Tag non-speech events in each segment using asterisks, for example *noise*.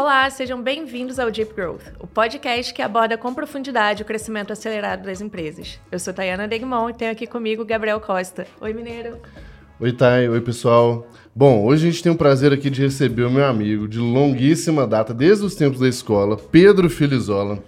Olá, sejam bem-vindos ao Deep Growth, o podcast que aborda com profundidade o crescimento acelerado das empresas. Eu sou Tayana Degmon e tenho aqui comigo Gabriel Costa. Oi, Mineiro. Oi, Thay. Oi, pessoal. Bom, hoje a gente tem o prazer aqui de receber o meu amigo de longuíssima data, desde os tempos da escola, Pedro Filizola,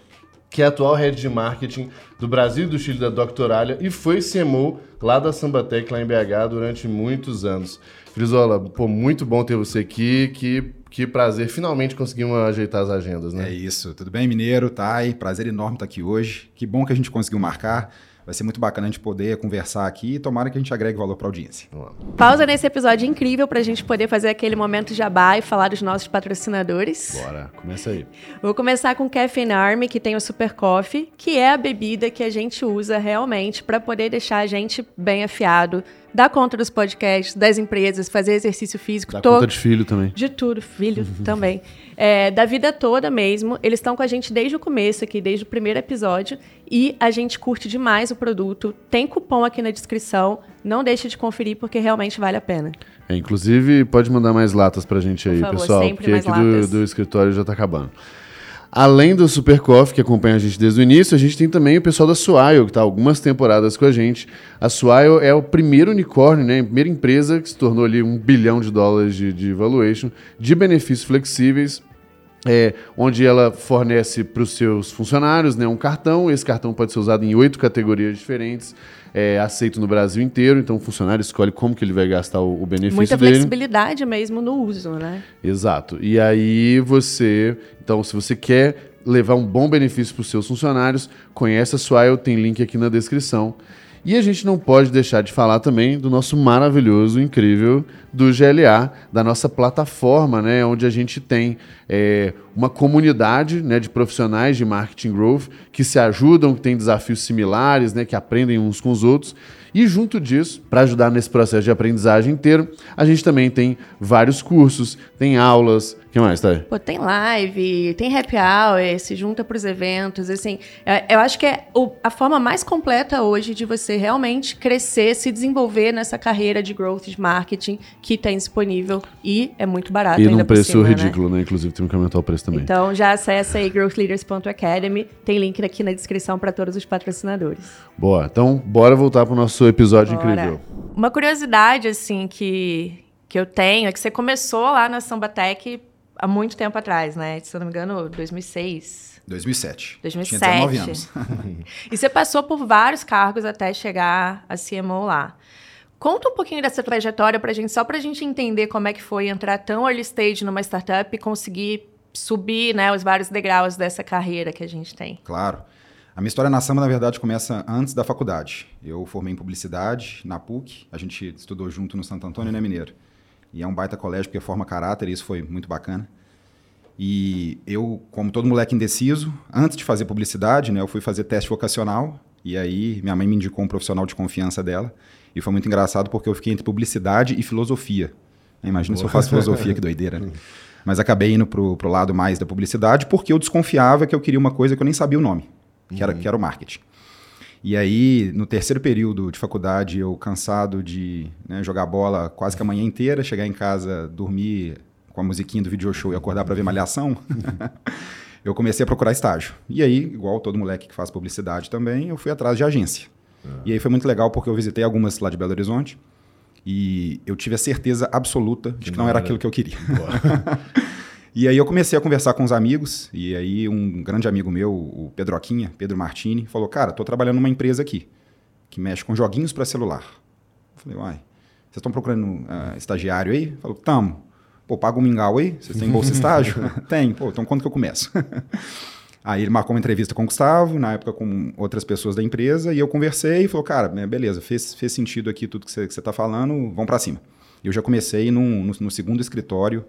que é atual head de marketing do Brasil e do Chile da Doctoralha e foi CMO lá da Sambatec, lá em BH, durante muitos anos. Frisola, pô, muito bom ter você aqui. Que, que prazer. Finalmente conseguimos ajeitar as agendas, né? É isso. Tudo bem, Mineiro? Thay? Prazer enorme estar aqui hoje. Que bom que a gente conseguiu marcar. Vai ser muito bacana a gente poder conversar aqui e tomara que a gente agregue valor para a audiência. Pausa nesse episódio incrível para a gente poder fazer aquele momento jabá e falar dos nossos patrocinadores. Bora, começa aí. Vou começar com o Caffeine Army, que tem o Super Coffee, que é a bebida que a gente usa realmente para poder deixar a gente bem afiado dar conta dos podcasts, das empresas, fazer exercício físico. To... conta de filho também. De tudo, filho *laughs* também. É, da vida toda mesmo. Eles estão com a gente desde o começo aqui, desde o primeiro episódio. E a gente curte demais o produto. Tem cupom aqui na descrição. Não deixe de conferir, porque realmente vale a pena. É, inclusive, pode mandar mais latas pra gente aí, favor, pessoal. Porque aqui do, do escritório já tá acabando. Além do Super Coffee, que acompanha a gente desde o início, a gente tem também o pessoal da Swile, que está algumas temporadas com a gente. A Swile é o primeiro unicórnio, né, a primeira empresa que se tornou ali um bilhão de dólares de, de valuation, de benefícios flexíveis, é, onde ela fornece para os seus funcionários né, um cartão. Esse cartão pode ser usado em oito categorias diferentes é aceito no Brasil inteiro, então o funcionário escolhe como que ele vai gastar o, o benefício Muita dele. Muita flexibilidade mesmo no uso, né? Exato. E aí você, então se você quer levar um bom benefício para os seus funcionários, conhece a Swile, tem link aqui na descrição. E a gente não pode deixar de falar também do nosso maravilhoso, incrível do GLA, da nossa plataforma, né, onde a gente tem é, uma comunidade né, de profissionais de marketing growth que se ajudam, que têm desafios similares, né, que aprendem uns com os outros. E junto disso, para ajudar nesse processo de aprendizagem inteiro, a gente também tem vários cursos, tem aulas. O que mais, tá? Pô, tem live, tem happy hour, se junta para os eventos. Assim, é, eu acho que é a forma mais completa hoje de você realmente crescer, se desenvolver nessa carreira de growth de marketing que tem disponível e é muito barato e num preço cima, ridículo, né? né? Inclusive tem que aumentar o preço também. Então já acessa aí growthleaders.academy, tem link aqui na descrição para todos os patrocinadores. Boa, então bora voltar para o nosso episódio bora. incrível. Uma curiosidade assim que que eu tenho é que você começou lá na Sambatec há muito tempo atrás, né? Se eu não me engano, 2006. 2007. 2007. Tinha 19 anos. *laughs* e você passou por vários cargos até chegar a CMO lá. Conta um pouquinho dessa trajetória para a gente, só para a gente entender como é que foi entrar tão early stage numa startup e conseguir subir né, os vários degraus dessa carreira que a gente tem. Claro. A minha história na Samba, na verdade, começa antes da faculdade. Eu formei em publicidade na PUC, a gente estudou junto no Santo Antônio, né, Mineiro? E é um baita colégio porque forma caráter e isso foi muito bacana. E eu, como todo moleque indeciso, antes de fazer publicidade, né, eu fui fazer teste vocacional. E aí minha mãe me indicou um profissional de confiança dela. E foi muito engraçado porque eu fiquei entre publicidade e filosofia. Imagina Boa. se eu faço filosofia, que doideira. Né? *laughs* Mas acabei indo pro, pro lado mais da publicidade porque eu desconfiava que eu queria uma coisa que eu nem sabia o nome, que, uhum. era, que era o marketing. E aí, no terceiro período de faculdade, eu cansado de né, jogar bola quase que a manhã inteira, chegar em casa, dormir com a musiquinha do video show e acordar para ver malhação, *laughs* eu comecei a procurar estágio. E aí, igual todo moleque que faz publicidade também, eu fui atrás de agência. E aí foi muito legal porque eu visitei algumas lá de Belo Horizonte e eu tive a certeza absoluta de que não, não era, aquilo que eu queria. *laughs* e aí eu comecei a conversar com os amigos e aí um grande amigo meu, o Pedroquinha, Pedro Martini, falou: "Cara, tô trabalhando numa empresa aqui que mexe com joguinhos para celular". Eu falei: "Uai, vocês estão procurando uh, estagiário aí?" Falou: "Tamo. Pô, paga um mingau aí? Vocês têm bolsa estágio?" *laughs* *laughs* Tem. Pô, então quando que eu começo? *laughs* Aí ele marcou uma entrevista com o Gustavo, na época com outras pessoas da empresa, e eu conversei e falou, cara, né, beleza, fez, fez sentido aqui tudo que você está falando, vamos para cima. Eu já comecei num, no, no, segundo escritório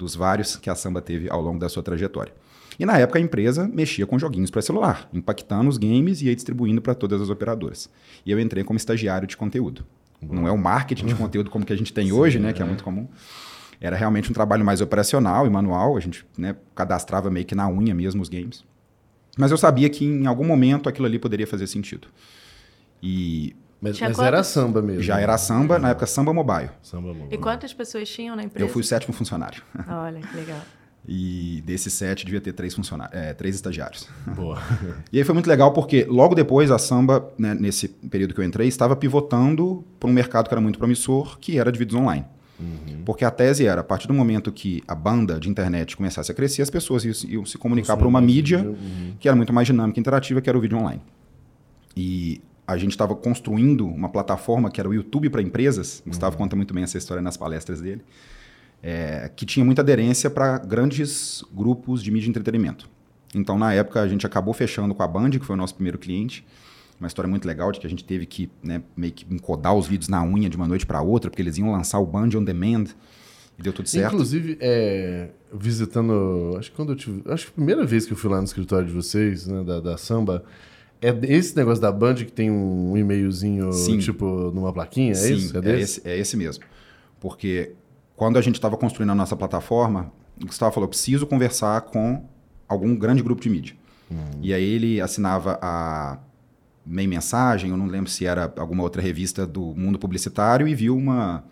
dos vários que a Samba teve ao longo da sua trajetória. E na época a empresa mexia com joguinhos para celular, impactando os games e distribuindo para todas as operadoras. E eu entrei como estagiário de conteúdo. Não é o marketing de *laughs* conteúdo como que a gente tem Sim, hoje, né, é. que é muito comum. Era realmente um trabalho mais operacional e manual, a gente né, cadastrava meio que na unha mesmo os games. Mas eu sabia que em algum momento aquilo ali poderia fazer sentido. E mas, mas era samba mesmo. Já era samba, na época samba mobile. Samba mobile. E quantas pessoas tinham na empresa? Eu fui o sétimo funcionário. Olha, que legal. *laughs* E desses sete devia ter três funcionários, é, três estagiários. Boa. *laughs* E aí foi muito legal porque logo depois a Samba, né, nesse período que eu entrei, estava pivotando para um mercado que era muito promissor, que era de vídeos online. Uhum. Porque a tese era, a partir do momento que a banda de internet começasse a crescer, as pessoas iam, iam se comunicar para uma mídia uhum. que era muito mais dinâmica e interativa, que era o vídeo online. E a gente estava construindo uma plataforma que era o YouTube para empresas. O Gustavo uhum. conta muito bem essa história nas palestras dele. É, que tinha muita aderência para grandes grupos de mídia e entretenimento. Então, na época, a gente acabou fechando com a Band, que foi o nosso primeiro cliente. Uma história muito legal de que a gente teve que né, meio que encodar os vídeos na unha de uma noite para outra, porque eles iam lançar o Band on Demand. E deu tudo certo. Inclusive, é, visitando. Acho que quando eu tive. Acho que a primeira vez que eu fui lá no escritório de vocês, né, da, da Samba. É esse negócio da Band que tem um e-mailzinho, Sim. tipo, numa plaquinha? É Sim, isso? É, é, esse, é esse mesmo. Porque quando a gente estava construindo a nossa plataforma, o Gustavo falou: preciso conversar com algum grande grupo de mídia. Uhum. E aí ele assinava a Meio Mensagem, eu não lembro se era alguma outra revista do mundo publicitário, e viu uma,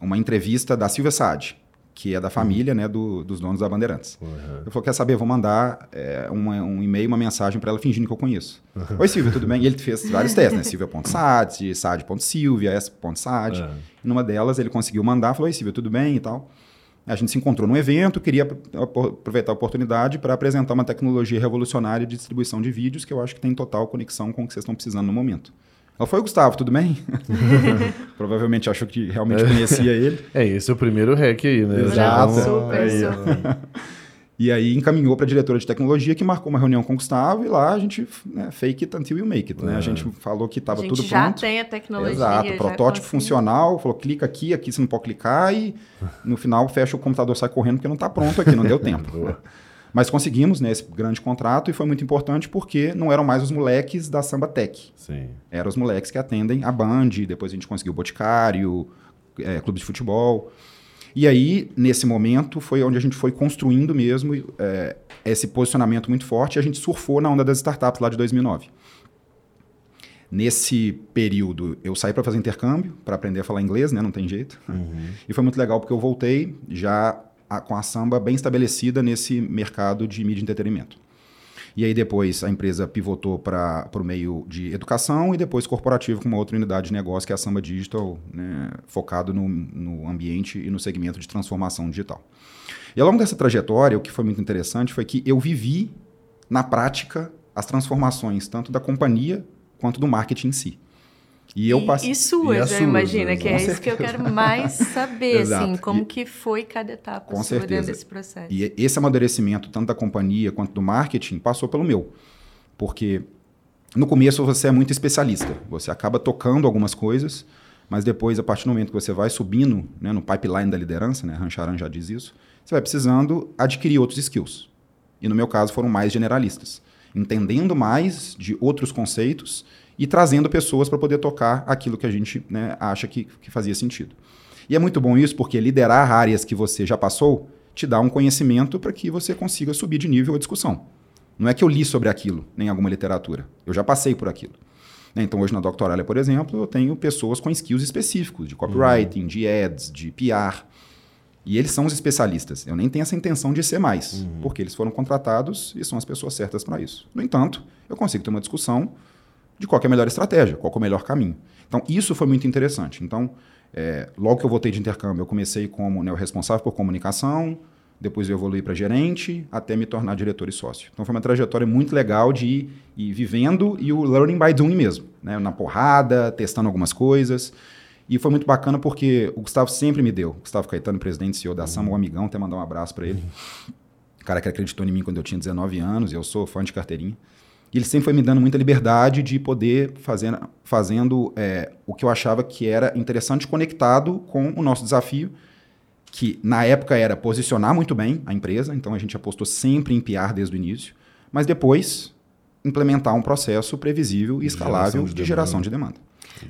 uma entrevista da Silvia Saad, que é da família uhum. né, do, dos donos da Bandeirantes. Uhum. Eu falei, quer saber, vou mandar é, uma, um e-mail, uma mensagem para ela fingindo que eu conheço. Uhum. Oi, Silvia, tudo bem? E ele fez *laughs* vários testes, né? Silvia.sad, sad.silvia, s.sad. Uhum. E numa delas ele conseguiu mandar, falou, oi, Silvia, tudo bem e tal. A gente se encontrou num evento, queria aproveitar a oportunidade para apresentar uma tecnologia revolucionária de distribuição de vídeos que eu acho que tem total conexão com o que vocês estão precisando no momento. Ela foi, Gustavo, tudo bem? *laughs* Provavelmente achou que realmente conhecia *laughs* ele. É, esse é o primeiro hack aí, né? Exato. Super, aí, super. *laughs* E aí encaminhou para a diretora de tecnologia que marcou uma reunião com o Gustavo e lá a gente né, fake it until you make it, né? A gente falou que estava tudo já pronto. já tem a tecnologia. Exato, protótipo funcional, falou clica aqui, aqui você não pode clicar e no final fecha o computador, sai correndo porque não está pronto aqui, não deu tempo. Mas conseguimos né, esse grande contrato e foi muito importante porque não eram mais os moleques da Samba Tech. Sim. Eram os moleques que atendem a Band, depois a gente conseguiu o Boticário, é, clube de futebol. E aí, nesse momento, foi onde a gente foi construindo mesmo é, esse posicionamento muito forte e a gente surfou na onda das startups lá de 2009. Nesse período, eu saí para fazer intercâmbio, para aprender a falar inglês, né? Não tem jeito. Uhum. E foi muito legal porque eu voltei já a, com a samba bem estabelecida nesse mercado de mídia e entretenimento. E aí depois a empresa pivotou para o meio de educação e depois corporativo com uma outra unidade de negócio que é a Samba Digital, né, focado no, no ambiente e no segmento de transformação digital. E ao longo dessa trajetória, o que foi muito interessante foi que eu vivi na prática as transformações tanto da companhia quanto do marketing em si. E eu. E suas, eu imagino, que é isso que eu quero mais saber, *laughs* assim, como e, que foi cada etapa com sua certeza. desse processo. E esse amadurecimento, tanto da companhia quanto do marketing, passou pelo meu. Porque no começo você é muito especialista, você acaba tocando algumas coisas, mas depois, a partir do momento que você vai subindo né, no pipeline da liderança, né, Rancharan já diz isso, você vai precisando adquirir outros skills. E no meu caso foram mais generalistas, entendendo mais de outros conceitos e trazendo pessoas para poder tocar aquilo que a gente né, acha que, que fazia sentido. E é muito bom isso porque liderar áreas que você já passou te dá um conhecimento para que você consiga subir de nível a discussão. Não é que eu li sobre aquilo, nem alguma literatura. Eu já passei por aquilo. Né, então, hoje na Doctoralia, por exemplo, eu tenho pessoas com skills específicos de copywriting, uhum. de ads, de PR. E eles são os especialistas. Eu nem tenho essa intenção de ser mais, uhum. porque eles foram contratados e são as pessoas certas para isso. No entanto, eu consigo ter uma discussão de qual é a melhor estratégia, qual é o melhor caminho. Então, isso foi muito interessante. Então, é, logo que eu voltei de intercâmbio, eu comecei como né, o responsável por comunicação, depois eu evoluí para gerente, até me tornar diretor e sócio. Então, foi uma trajetória muito legal de ir, ir vivendo e o learning by doing mesmo, né, na porrada, testando algumas coisas. E foi muito bacana porque o Gustavo sempre me deu. Gustavo Caetano, presidente e CEO da SAM, um amigão, até mandar um abraço para ele. O cara que acreditou em mim quando eu tinha 19 anos, e eu sou fã de carteirinha. E ele sempre foi me dando muita liberdade de poder fazer fazendo é, o que eu achava que era interessante conectado com o nosso desafio, que na época era posicionar muito bem a empresa, então a gente apostou sempre em PR desde o início, mas depois implementar um processo previsível e escalável de, de geração de demanda.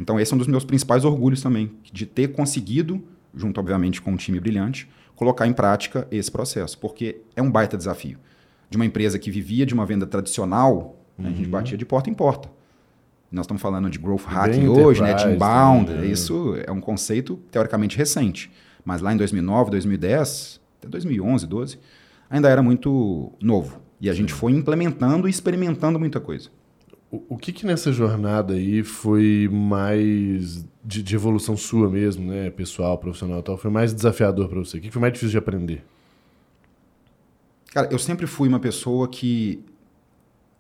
Então esse é um dos meus principais orgulhos também, de ter conseguido, junto obviamente com um time brilhante, colocar em prática esse processo, porque é um baita desafio. De uma empresa que vivia de uma venda tradicional, Uhum. A gente batia de porta em porta. Nós estamos falando de growth hacking hoje, né, inbound. Né? Isso é um conceito teoricamente recente. Mas lá em 2009, 2010, até 2011, 12, ainda era muito novo. E a gente foi implementando e experimentando muita coisa. O, o que, que nessa jornada aí foi mais de, de, evolução sua mesmo, né? Pessoal, profissional e tal, foi mais desafiador para você? O que, que foi mais difícil de aprender? Cara, eu sempre fui uma pessoa que.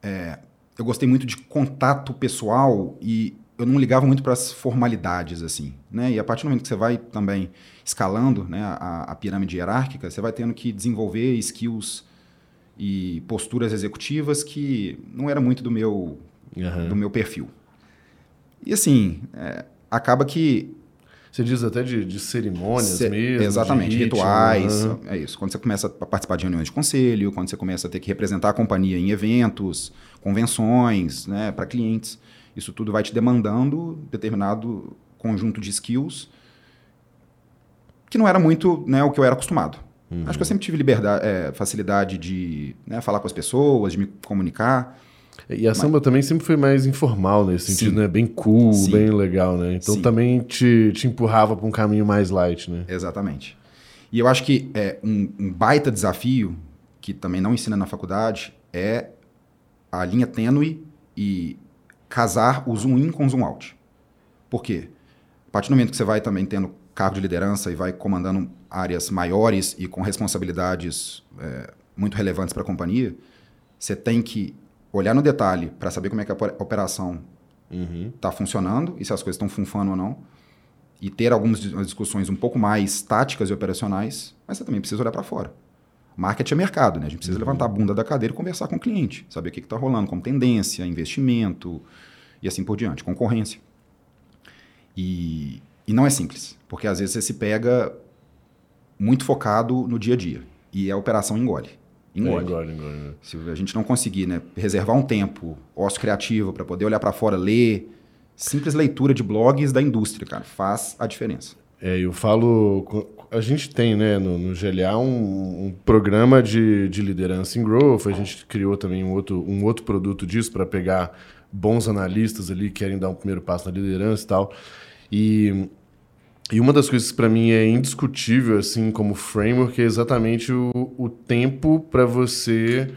É, eu gostei muito de contato pessoal e eu não ligava muito para as formalidades, assim. Né? E a partir do momento que você vai também escalando né, a, a pirâmide hierárquica, você vai tendo que desenvolver skills e posturas executivas que não era muito do meu, uhum. do meu perfil. E assim, é, acaba que. Você diz até de, de cerimônias Ce mesmo. Exatamente, ritmo, rituais. Uhum. É isso. Quando você começa a participar de reuniões de conselho, quando você começa a ter que representar a companhia em eventos, convenções, né, para clientes, isso tudo vai te demandando determinado conjunto de skills que não era muito né, o que eu era acostumado. Uhum. Acho que eu sempre tive liberdade, é, facilidade de né, falar com as pessoas, de me comunicar. E a samba Mas... também sempre foi mais informal nesse sentido, Sim. né? Bem cool, Sim. bem legal, né? Então Sim. também te, te empurrava para um caminho mais light, né? Exatamente. E eu acho que é, um, um, baita desafio, que também não ensina na faculdade, é a linha tênue e casar o zoom in com o zoom out. Por quê? A partir do momento que você vai também tendo cargo de liderança e vai comandando áreas maiores e com responsabilidades é, muito relevantes para a companhia, você tem que olhar no detalhe para saber como é que a operação está uhum. funcionando e se as coisas estão funfando ou não. E ter algumas discussões um pouco mais táticas e operacionais, mas você também precisa olhar para fora. Marketing é mercado, né? A gente precisa uhum. levantar a bunda da cadeira e conversar com o cliente, saber o que está rolando como tendência, investimento e assim por diante, concorrência. E, e não é simples, porque às vezes você se pega muito focado no dia a dia e a operação engole. Engole. É, engole, engole. Né? Se a gente não conseguir né, reservar um tempo, ócio criativo, para poder olhar para fora, ler, simples leitura de blogs da indústria, cara, faz a diferença. É, eu falo. A gente tem, né, no, no GLA, um, um, programa de, de liderança em growth. A gente criou também um outro, um outro produto disso para pegar bons analistas ali que querem dar um primeiro passo na liderança e tal. E e uma das coisas que para mim é indiscutível, assim, como framework, é exatamente o, o tempo para você.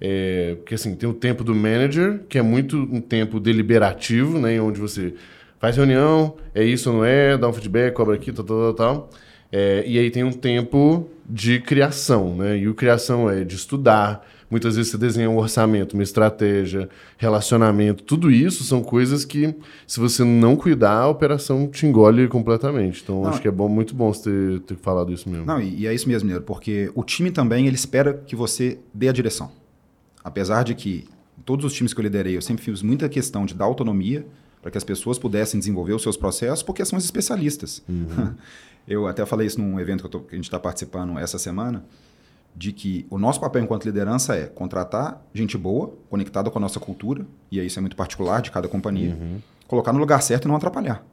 É, porque assim, tem o tempo do manager, que é muito um tempo deliberativo, né? Onde você faz reunião, é isso ou não é, dá um feedback, cobra aqui, tal, tal, tal, tal. É, e aí tem um tempo de criação, né? E o criação é de estudar, Muitas vezes você desenha um orçamento, uma estratégia, relacionamento, tudo isso são coisas que, se você não cuidar, a operação te engole completamente. Então, não, acho que é bom, muito bom você ter, ter falado isso mesmo. Não, e, e é isso mesmo, Nero, porque o time também ele espera que você dê a direção. Apesar de que todos os times que eu liderei, eu sempre fiz muita questão de dar autonomia para que as pessoas pudessem desenvolver os seus processos, porque são especialistas. Uhum. *laughs* Eu até falei isso num evento que, tô, que a gente está participando essa semana de que o nosso papel enquanto liderança é contratar gente boa, conectada com a nossa cultura, e aí isso é muito particular de cada companhia, uhum. colocar no lugar certo e não atrapalhar.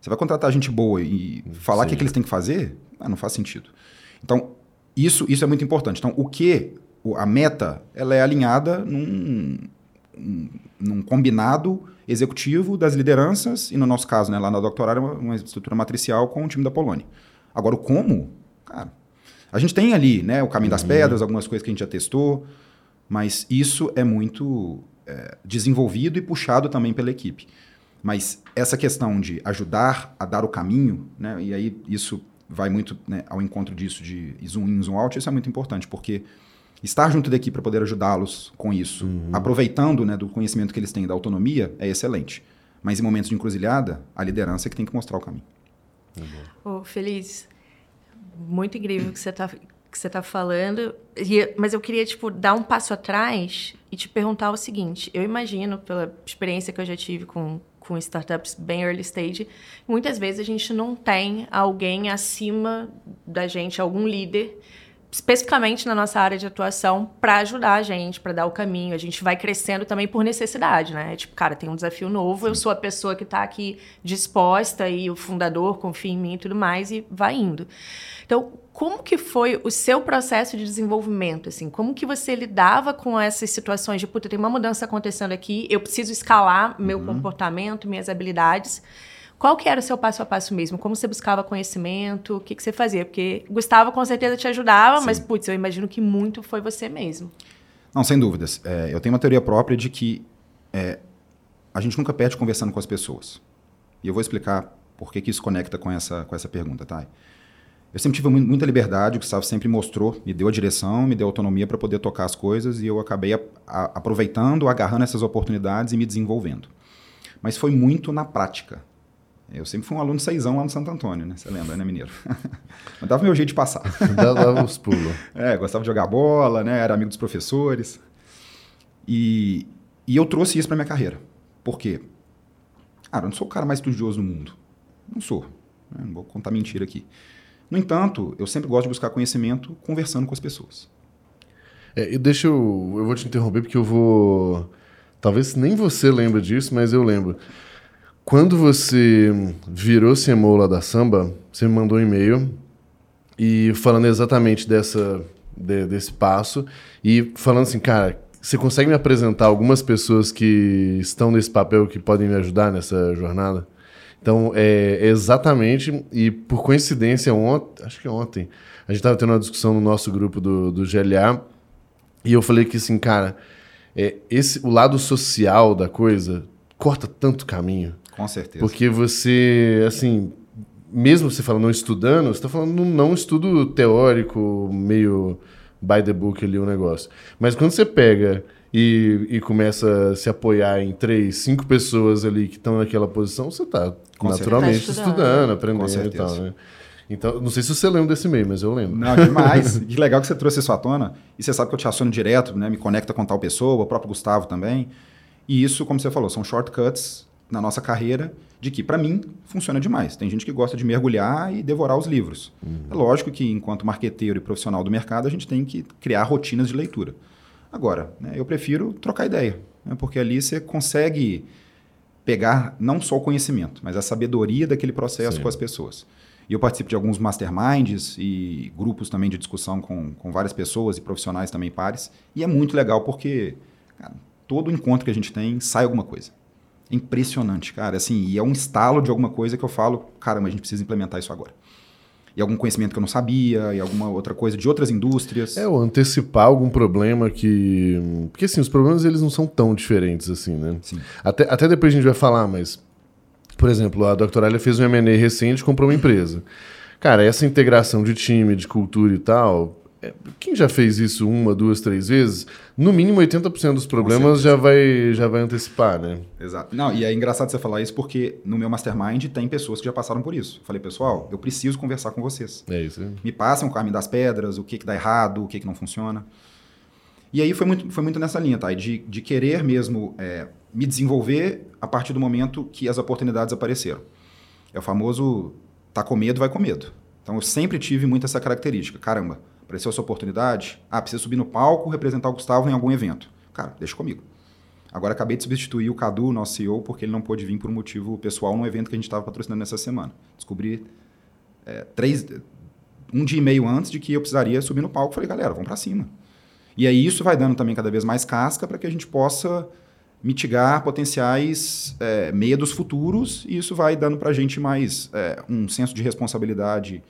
Você vai contratar gente boa e falar o que, que, eles têm que fazer, ah, não faz sentido. Então, isso, isso é muito importante. Então, o que, a meta, ela é alinhada num, num combinado executivo das lideranças, e no nosso caso, né, lá na doutorada, uma, uma estrutura matricial com o time da Polônia. Agora, o como, cara, a gente tem ali né, o caminho das uhum. pedras, algumas coisas que a gente já testou, mas isso é muito é, desenvolvido e puxado também pela equipe. Mas essa questão de ajudar a dar o caminho, né, e aí isso vai muito né, ao encontro disso de zoom in, zoom out, isso é muito importante, porque estar junto da equipe para poder ajudá-los com isso, uhum. aproveitando né, do conhecimento que eles têm da autonomia, é excelente. Mas em momentos de encruzilhada, a liderança é que tem que mostrar o caminho. Uhum. Oh, Feliz, muito incrível que você está que você tá falando, e, mas eu queria tipo dar um passo atrás e te perguntar o seguinte: eu imagino pela experiência que eu já tive com com startups bem early stage, muitas vezes a gente não tem alguém acima da gente, algum líder especificamente na nossa área de atuação, para ajudar a gente, para dar o caminho. A gente vai crescendo também por necessidade, né? Tipo, cara, tem um desafio novo, Sim. eu sou a pessoa que está aqui disposta e o fundador confia em mim e tudo mais e vai indo. Então, como que foi o seu processo de desenvolvimento, assim? Como que você lidava com essas situações de, puta, tem uma mudança acontecendo aqui, eu preciso escalar meu uhum. comportamento, minhas habilidades. Qual que era o seu passo a passo mesmo? Como você buscava conhecimento? O que, que você fazia? Porque Gustavo com certeza te ajudava, Sim. mas, putz, eu imagino que muito foi você mesmo. Não, sem dúvidas. É, eu tenho uma teoria própria de que é, a gente nunca perde conversando com as pessoas. E eu vou explicar por que, que isso conecta com essa, com essa pergunta, tá? Eu sempre tive muita liberdade, o Gustavo sempre mostrou, me deu a direção, me deu autonomia para poder tocar as coisas e eu acabei a, a, aproveitando, agarrando essas oportunidades e me desenvolvendo. Mas foi muito na prática. Eu sempre fui um aluno seisão lá no Santo Antônio, né? Você lembra, né, mineiro? *laughs* Mas dava meu jeito de passar. *laughs* Dava uns pulos. É, gostava de jogar bola, né? Era amigo dos professores. E, e eu trouxe isso para minha carreira. Por quê? Cara, eu não sou o cara mais estudioso do mundo. Não sou. Né? Não vou contar mentira aqui. No entanto, eu sempre gosto de buscar conhecimento conversando com as pessoas. É, e deixa eu. Eu vou te interromper porque eu vou. Talvez nem você lembre disso, mas eu lembro. Quando você virou CMO lá da Samba, você me mandou um e-mail e falando exatamente dessa, de, desse passo e falando assim, cara, você consegue me apresentar algumas pessoas que estão nesse papel que podem me ajudar nessa jornada? Então, é, é exatamente, e por coincidência, ontem, acho que ontem, a gente estava tendo uma discussão no nosso grupo do, do GLA, e eu falei que, assim, cara, é, esse, o lado social da coisa corta tanto caminho. Com certeza. Porque você, assim, mesmo você falando não estudando, você está falando num não estudo teórico, meio by the book ali o negócio. Mas quando você pega e, e começa a se apoiar em três, cinco pessoas ali que estão naquela posição, você está naturalmente tá estudando. estudando, aprendendo e tal, né? Então, não sei se você lembra desse e-mail, mas eu lembro. Não, demais. *laughs* que legal que você trouxe isso à tona. E você sabe que eu te aciono direto, né? Me conecta com tal pessoa, o próprio Gustavo também. E isso, como você falou, são shortcuts na nossa carreira de que, para mim, funciona demais. Tem gente que gosta de mergulhar e devorar os livros. Uhum. É lógico que, enquanto marqueteiro e profissional do mercado, a gente tem que criar rotinas de leitura. Agora, né, eu prefiro trocar ideia, né, porque ali você consegue pegar não só o conhecimento, mas a sabedoria daquele processo Sim. com as pessoas. E eu participo de alguns masterminds e grupos também de discussão com, com várias pessoas e profissionais também pares. E é muito legal porque cara, todo encontro que a gente tem sai alguma coisa. É impressionante, cara. Assim, e é um estalo de alguma coisa que eu falo, caramba, a gente precisa implementar isso agora e algum conhecimento que eu não sabia, e alguma outra coisa de outras indústrias. É, ou antecipar algum problema que. Porque assim, os problemas eles não são tão diferentes assim, né? Sim. Até, até depois a gente vai falar, mas. Por exemplo, a Doctoralia fez um MA recente e comprou uma empresa. Cara, essa integração de time, de cultura e tal, quem já fez isso uma, duas, três vezes, no mínimo 80% dos problemas já vai, já vai antecipar, né? Exato. Não, e é engraçado você falar isso porque no meu mastermind tem pessoas que já passaram por isso. falei, pessoal, eu preciso conversar com vocês. É isso. Me passem o caminho das pedras, o que, que dá errado, o que, que não funciona. E aí foi muito, foi muito nessa linha, tá? De, de querer mesmo é, me desenvolver a partir do momento que as oportunidades apareceram. É o famoso tá com medo, vai com medo. Então eu sempre tive muito essa característica. Caramba, Apareceu essa oportunidade. Ah, precisa subir no palco, representar o Gustavo em algum evento. Cara, deixa comigo. Agora acabei de substituir o Cadu, nosso CEO, porque ele não pôde vir por um motivo pessoal no evento que a gente estava patrocinando nessa semana. Descobri é, três, um dia e meio antes de que eu precisaria subir no palco. Falei, galera, vamos para cima. E aí isso vai dando também cada vez mais casca para que a gente possa mitigar potenciais é, medos futuros e isso vai dando para a gente mais é, um senso de responsabilidade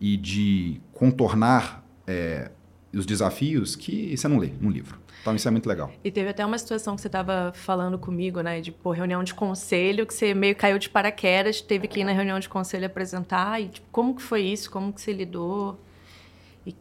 e de contornar é, os desafios que você não lê no livro. Então isso é muito legal. E teve até uma situação que você estava falando comigo, né, de pô, reunião de conselho, que você meio caiu de paraquedas, teve que ir na reunião de conselho apresentar, e tipo, como que foi isso, como que você lidou?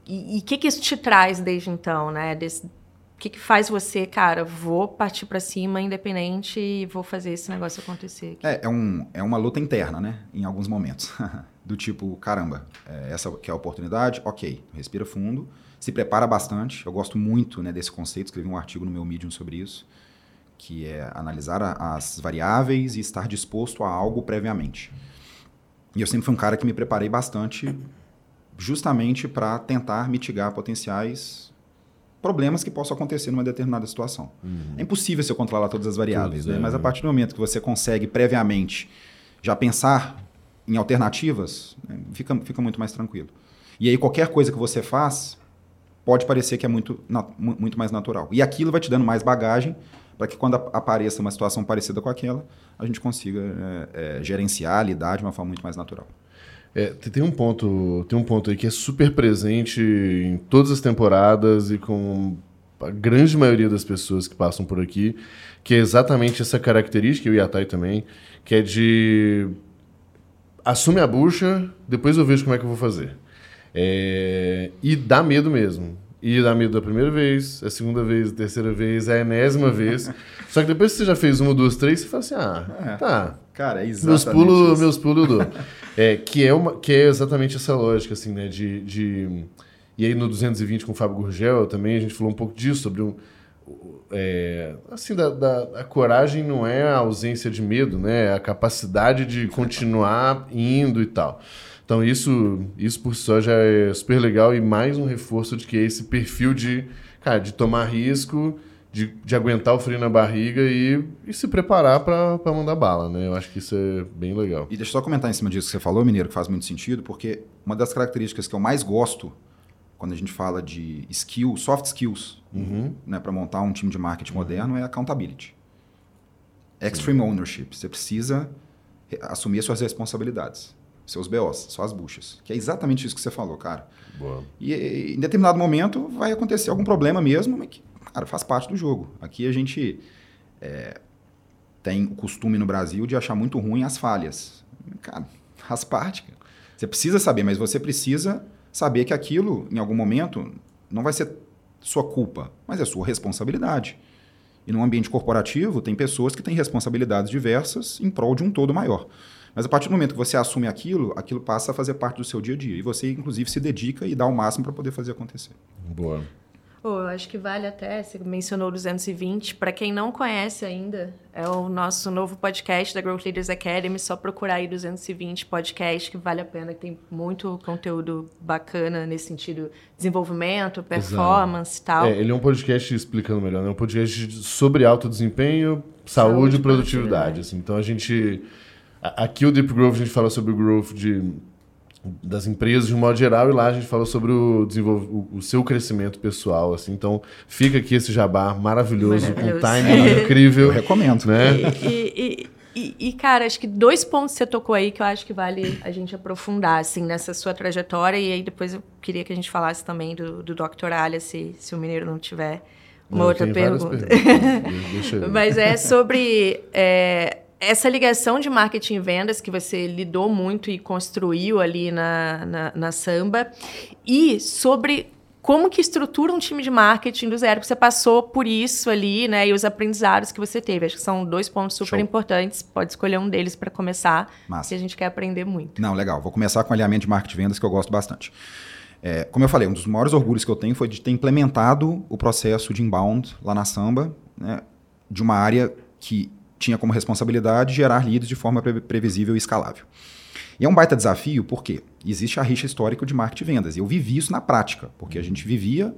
E o que que isso te traz desde então, né? Desse, o que, que faz você, cara, vou partir para cima, independente, e vou fazer esse negócio acontecer? É, é, um, é uma luta interna, né? Em alguns momentos. *laughs* do tipo, caramba, é, essa que é a oportunidade, ok, respira fundo, se prepara bastante. Eu gosto muito né, desse conceito, escrevi um artigo no meu Medium sobre isso, que é analisar a, as variáveis e estar disposto a algo previamente. E eu sempre fui um cara que me preparei bastante justamente para tentar mitigar potenciais problemas que possam acontecer numa determinada situação. Uhum. É impossível você controlar todas as variáveis, né? é. mas a partir do momento que você consegue previamente já pensar em alternativas, né, fica, fica muito mais tranquilo. E aí qualquer coisa que você faz pode parecer que é muito, na, muito mais natural. E aquilo vai te dando mais bagagem para que quando apareça uma situação parecida com aquela, a gente consiga é, é, gerenciar, lidar de uma forma muito mais natural. É, tem um ponto, tem um ponto aí que é super presente em todas as temporadas e com a grande maioria das pessoas que passam por aqui, que é exatamente essa característica, e o Yatai também, que é de assume a bucha, depois eu vejo como é que eu vou fazer. É, e dá medo mesmo. E dá medo da primeira vez, a segunda vez, a terceira vez, a enésima *laughs* vez. Só que depois que você já fez uma, duas, três, você fala assim: ah, é. tá. Cara, é exatamente meus pulos, isso. Meus pulos eu dou. é, que, é uma, que é exatamente essa lógica, assim, né? De, de... E aí no 220 com o Fábio Gurgel também a gente falou um pouco disso, sobre um. É, assim, da, da, a coragem não é a ausência de medo, né? É a capacidade de continuar indo e tal. Então isso, isso por si só já é super legal e mais um reforço de que é esse perfil de, cara, de tomar risco, de, de aguentar o frio na barriga e, e se preparar para mandar bala, né? Eu acho que isso é bem legal. E deixa eu só comentar em cima disso que você falou, Mineiro, que faz muito sentido, porque uma das características que eu mais gosto quando a gente fala de skills, soft skills, uhum. né, para montar um time de marketing moderno é accountability. Extreme Sim. ownership. Você precisa assumir suas responsabilidades seus BOs, suas buchas. Que é exatamente isso que você falou, cara. Boa. E, e em determinado momento vai acontecer algum problema mesmo, mas que, cara, faz parte do jogo. Aqui a gente é, tem o costume no Brasil de achar muito ruim as falhas. Cara, faz parte. Cara. Você precisa saber, mas você precisa saber que aquilo, em algum momento, não vai ser sua culpa, mas é sua responsabilidade. E no ambiente corporativo, tem pessoas que têm responsabilidades diversas em prol de um todo maior. Mas a partir do momento que você assume aquilo, aquilo passa a fazer parte do seu dia a dia. E você, inclusive, se dedica e dá o máximo para poder fazer acontecer. Boa. Oh, eu acho que vale até, você mencionou 220, para quem não conhece ainda, é o nosso novo podcast da Growth Leaders Academy, só procurar aí 220 podcast, que vale a pena, que tem muito conteúdo bacana nesse sentido, desenvolvimento, performance e tal. É, ele é um podcast explicando melhor, né? É um podcast sobre alto desempenho, saúde, saúde e produtividade. produtividade. Assim. Então a gente Aqui o Deep Growth a gente fala sobre o growth de, das empresas de um modo geral e lá a gente fala sobre o, o, o seu crescimento pessoal. Assim. Então fica aqui esse jabá maravilhoso, maravilhoso. com time incrível. Eu recomendo. Né? E, e, e, e, cara, acho que dois pontos você tocou aí que eu acho que vale a gente aprofundar, assim, nessa sua trajetória. E aí depois eu queria que a gente falasse também do, do Dr. Alia, se, se o Mineiro não tiver uma não, outra pergunta. *laughs* Mas é sobre... É, essa ligação de marketing e vendas que você lidou muito e construiu ali na, na, na Samba, e sobre como que estrutura um time de marketing do zero, que você passou por isso ali, né, e os aprendizados que você teve. Acho que são dois pontos super Show. importantes. Pode escolher um deles para começar, Massa. se a gente quer aprender muito. Não, legal. Vou começar com o alinhamento de marketing e vendas, que eu gosto bastante. É, como eu falei, um dos maiores orgulhos que eu tenho foi de ter implementado o processo de inbound lá na Samba, né, de uma área que tinha como responsabilidade gerar leads de forma pre previsível e escalável. E é um baita desafio porque existe a rixa histórica de marketing e vendas. E eu vivi isso na prática, porque a gente vivia.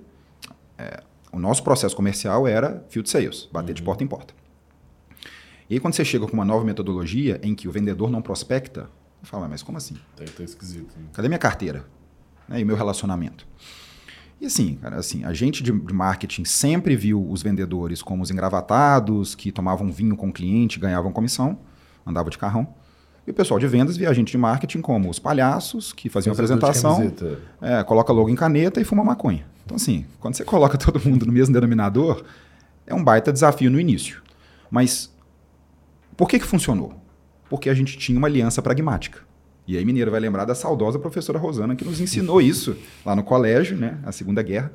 É, o nosso processo comercial era field sales, bater uhum. de porta em porta. E aí, quando você chega com uma nova metodologia em que o vendedor não prospecta, fala, mas como assim? Tá, tá esquisito. Né? Cadê minha carteira? Né, e o meu relacionamento? E assim, cara, assim, a gente de, de, marketing sempre viu os vendedores como os engravatados, que tomavam vinho com o cliente, ganhavam comissão, andavam de carrão. E o pessoal de vendas via a gente de marketing como os palhaços, que faziam apresentação, é, coloca logo em caneta e fuma maconha. Então, assim, quando você coloca *laughs* todo mundo no mesmo denominador, é um baita desafio no início. Mas por que, que funcionou? Porque a gente tinha uma aliança pragmática. E aí Mineiro vai lembrar da saudosa professora Rosana que nos ensinou isso lá no colégio, né, a Segunda Guerra,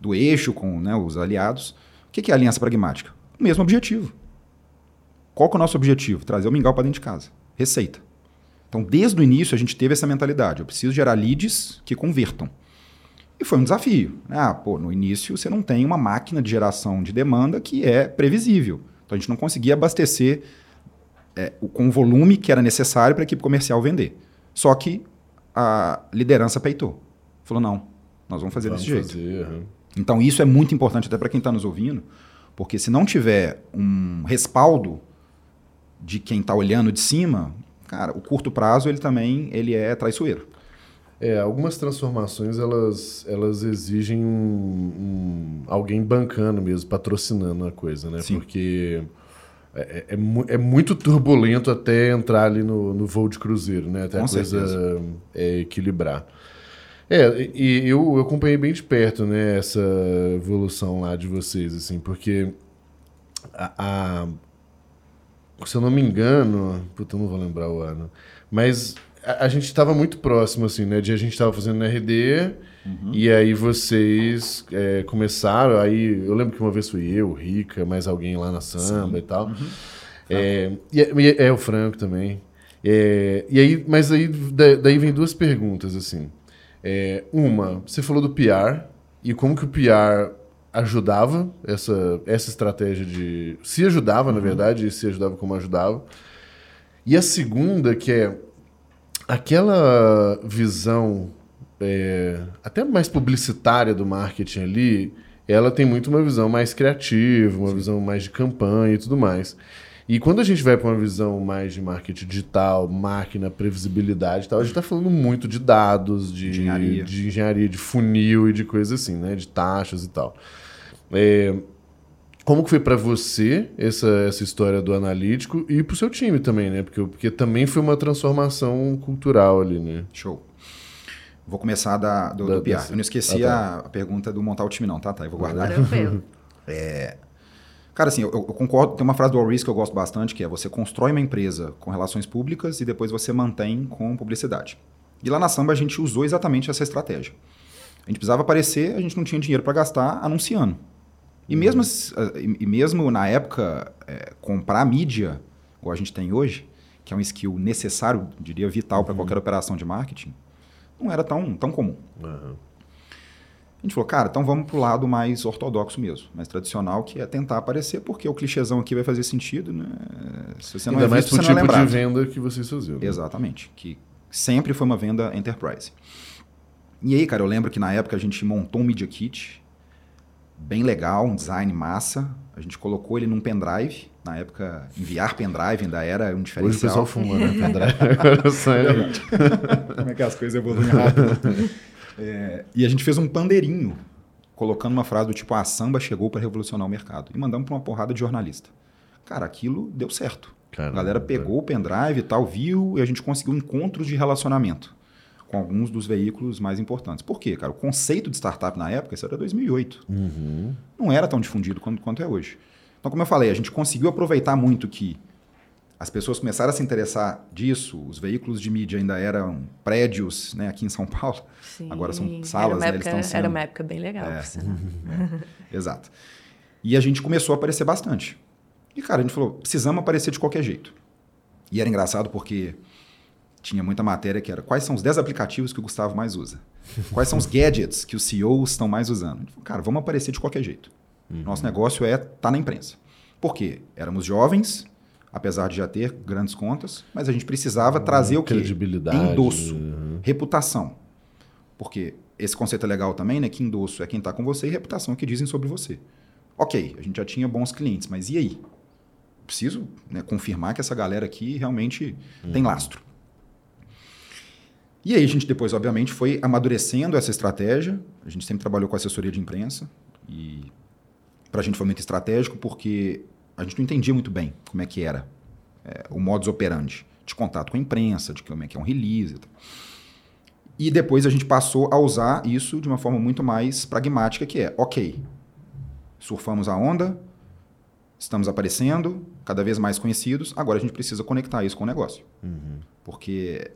do eixo com né, os aliados. O que é a aliança pragmática? O mesmo objetivo. Qual é o nosso objetivo? Trazer o mingau para dentro de casa. Receita. Então, desde o início, a gente teve essa mentalidade. Eu preciso gerar leads que convertam. E foi um desafio. Ah, pô, no início você não tem uma máquina de geração de demanda que é previsível. Então, a gente não conseguia abastecer é, com o volume que era necessário para a equipe comercial vender. Só que a liderança peitou. Falou, não, nós vamos fazer vamos desse fazer, jeito. Uhum. Então isso é muito importante até para quem está nos ouvindo, porque se não tiver um respaldo de quem está olhando de cima, cara, o curto prazo ele também ele é traiçoeiro. É, algumas transformações elas, elas exigem um, um- alguém bancando mesmo, patrocinando a coisa, né? Sim. Porque é, é, é é muito turbulento até entrar ali no, no voo de cruzeiro, né? Até Com a coisa certeza. é, equilibrar. É, e eu, eu acompanhei bem de perto, né, essa evolução lá de vocês, assim, porque a, a- se eu não me engano, puta, eu não vou lembrar o ano, mas a, a gente estava muito próximo, assim, né, de a gente estava fazendo RD, e aí vocês é, começaram, aí eu lembro que uma vez fui eu, Rica, mais alguém lá na samba e tal, é, e, é- e é, é o Franco também, É, e aí, mas aí da- daí vem duas perguntas, assim, é, uma, você falou do PR, e como que o PR ajudava essa, essa estratégia de. Se ajudava, na verdade, e se ajudava como ajudava. E a segunda, que é aquela visão é, até mais publicitária do marketing ali, ela tem muito uma visão mais criativa, uma visão mais de campanha e tudo mais. E quando a gente vai para uma visão mais de marketing digital, máquina, previsibilidade e tal, a gente está falando muito de dados, de Engenharia. de engenharia, de funil e de coisas assim, né? De taxas e tal. É, como que foi para você essa, essa história do analítico e para o seu time também, né? Porque, porque também foi uma transformação cultural ali, né? Show. Vou começar da, do, Da- do PR. Eu não esqueci Ah, a, a pergunta do montar o time, não, tá? Tá, eu vou guardar. Tranquilo. *laughs* Cara, assim, eu, eu concordo. Tem uma frase do Risk que eu gosto bastante, que é você constrói uma empresa com relações públicas e depois você mantém com publicidade. E lá na Samba a gente usou exatamente essa estratégia. A gente precisava aparecer, a gente não tinha dinheiro para gastar anunciando. E mesmo, as- e mesmo na época, é, comprar mídia, igual a gente tem hoje, que é um skill necessário, diria vital para qualquer operação de marketing, não era tão, tão comum. A gente falou, cara, então vamos pro lado mais ortodoxo mesmo, mais tradicional, que é tentar aparecer, porque o clichêzão aqui vai fazer sentido, né? Se você não Ainda é mais visto, pro você não é tipo de lembrado. venda que vocês faziam. né? Exatamente, que sempre foi uma venda enterprise. E aí, cara, eu lembro que na época a gente montou um Media Kit, bem legal, um design massa, a gente colocou ele num pendrive, na época enviar pendrive ainda era um Hoje o diferencial. pessoal fuma, né? *laughs* Pendrive. É- Como é que as coisas evoluem rápido. É, e a gente fez um pandeirinho, colocando uma frase do tipo, a samba chegou para revolucionar o mercado. E mandamos para uma porrada de jornalista. Cara, aquilo deu certo. Caramba. a galera pegou o pendrive e tal, viu, e a gente conseguiu encontros de relacionamento com alguns dos veículos mais importantes. Por quê, cara? O conceito de startup na época, isso era 2008. Uhum. Não era tão difundido quanto, quanto é hoje. Então, como eu falei, a gente conseguiu aproveitar muito que as pessoas começaram a se interessar disso, os veículos de mídia ainda eram prédios né, aqui em São Paulo. Sim. Agora são salas, né? Eles época, estão sendo... Era uma época bem legal, É. sinal. *laughs* *laughs* Exato. E a gente começou a aparecer bastante. E, cara, a gente falou, precisamos aparecer de qualquer jeito. E era engraçado porque tinha muita matéria que era quais são os 10 aplicativos que o Gustavo mais usa? Quais são os gadgets que os CEOs estão mais usando? Falou, cara, vamos aparecer de qualquer jeito. Nosso negócio é estar tá na imprensa. Por quê? Éramos jovens, apesar de já ter grandes contas, mas a gente precisava trazer o quê? Credibilidade. Endosso, Uhum. reputação. Porque esse conceito é legal também, né? Que endosso é quem está com você e reputação é o que dizem sobre você. Ok, a gente já tinha bons clientes, mas e aí? Preciso né, confirmar que essa galera aqui realmente tem lastro. E aí a gente depois, obviamente, foi amadurecendo essa estratégia. A gente sempre trabalhou com assessoria de imprensa e para a gente foi muito estratégico porque a gente não entendia muito bem como é que era é, o modus operandi de contato com a imprensa, de como é que é um release. E, tal. e depois a gente passou a usar isso de uma forma muito mais pragmática, que é, ok, surfamos a onda, estamos aparecendo, cada vez mais conhecidos, agora a gente precisa conectar isso com o negócio. Porque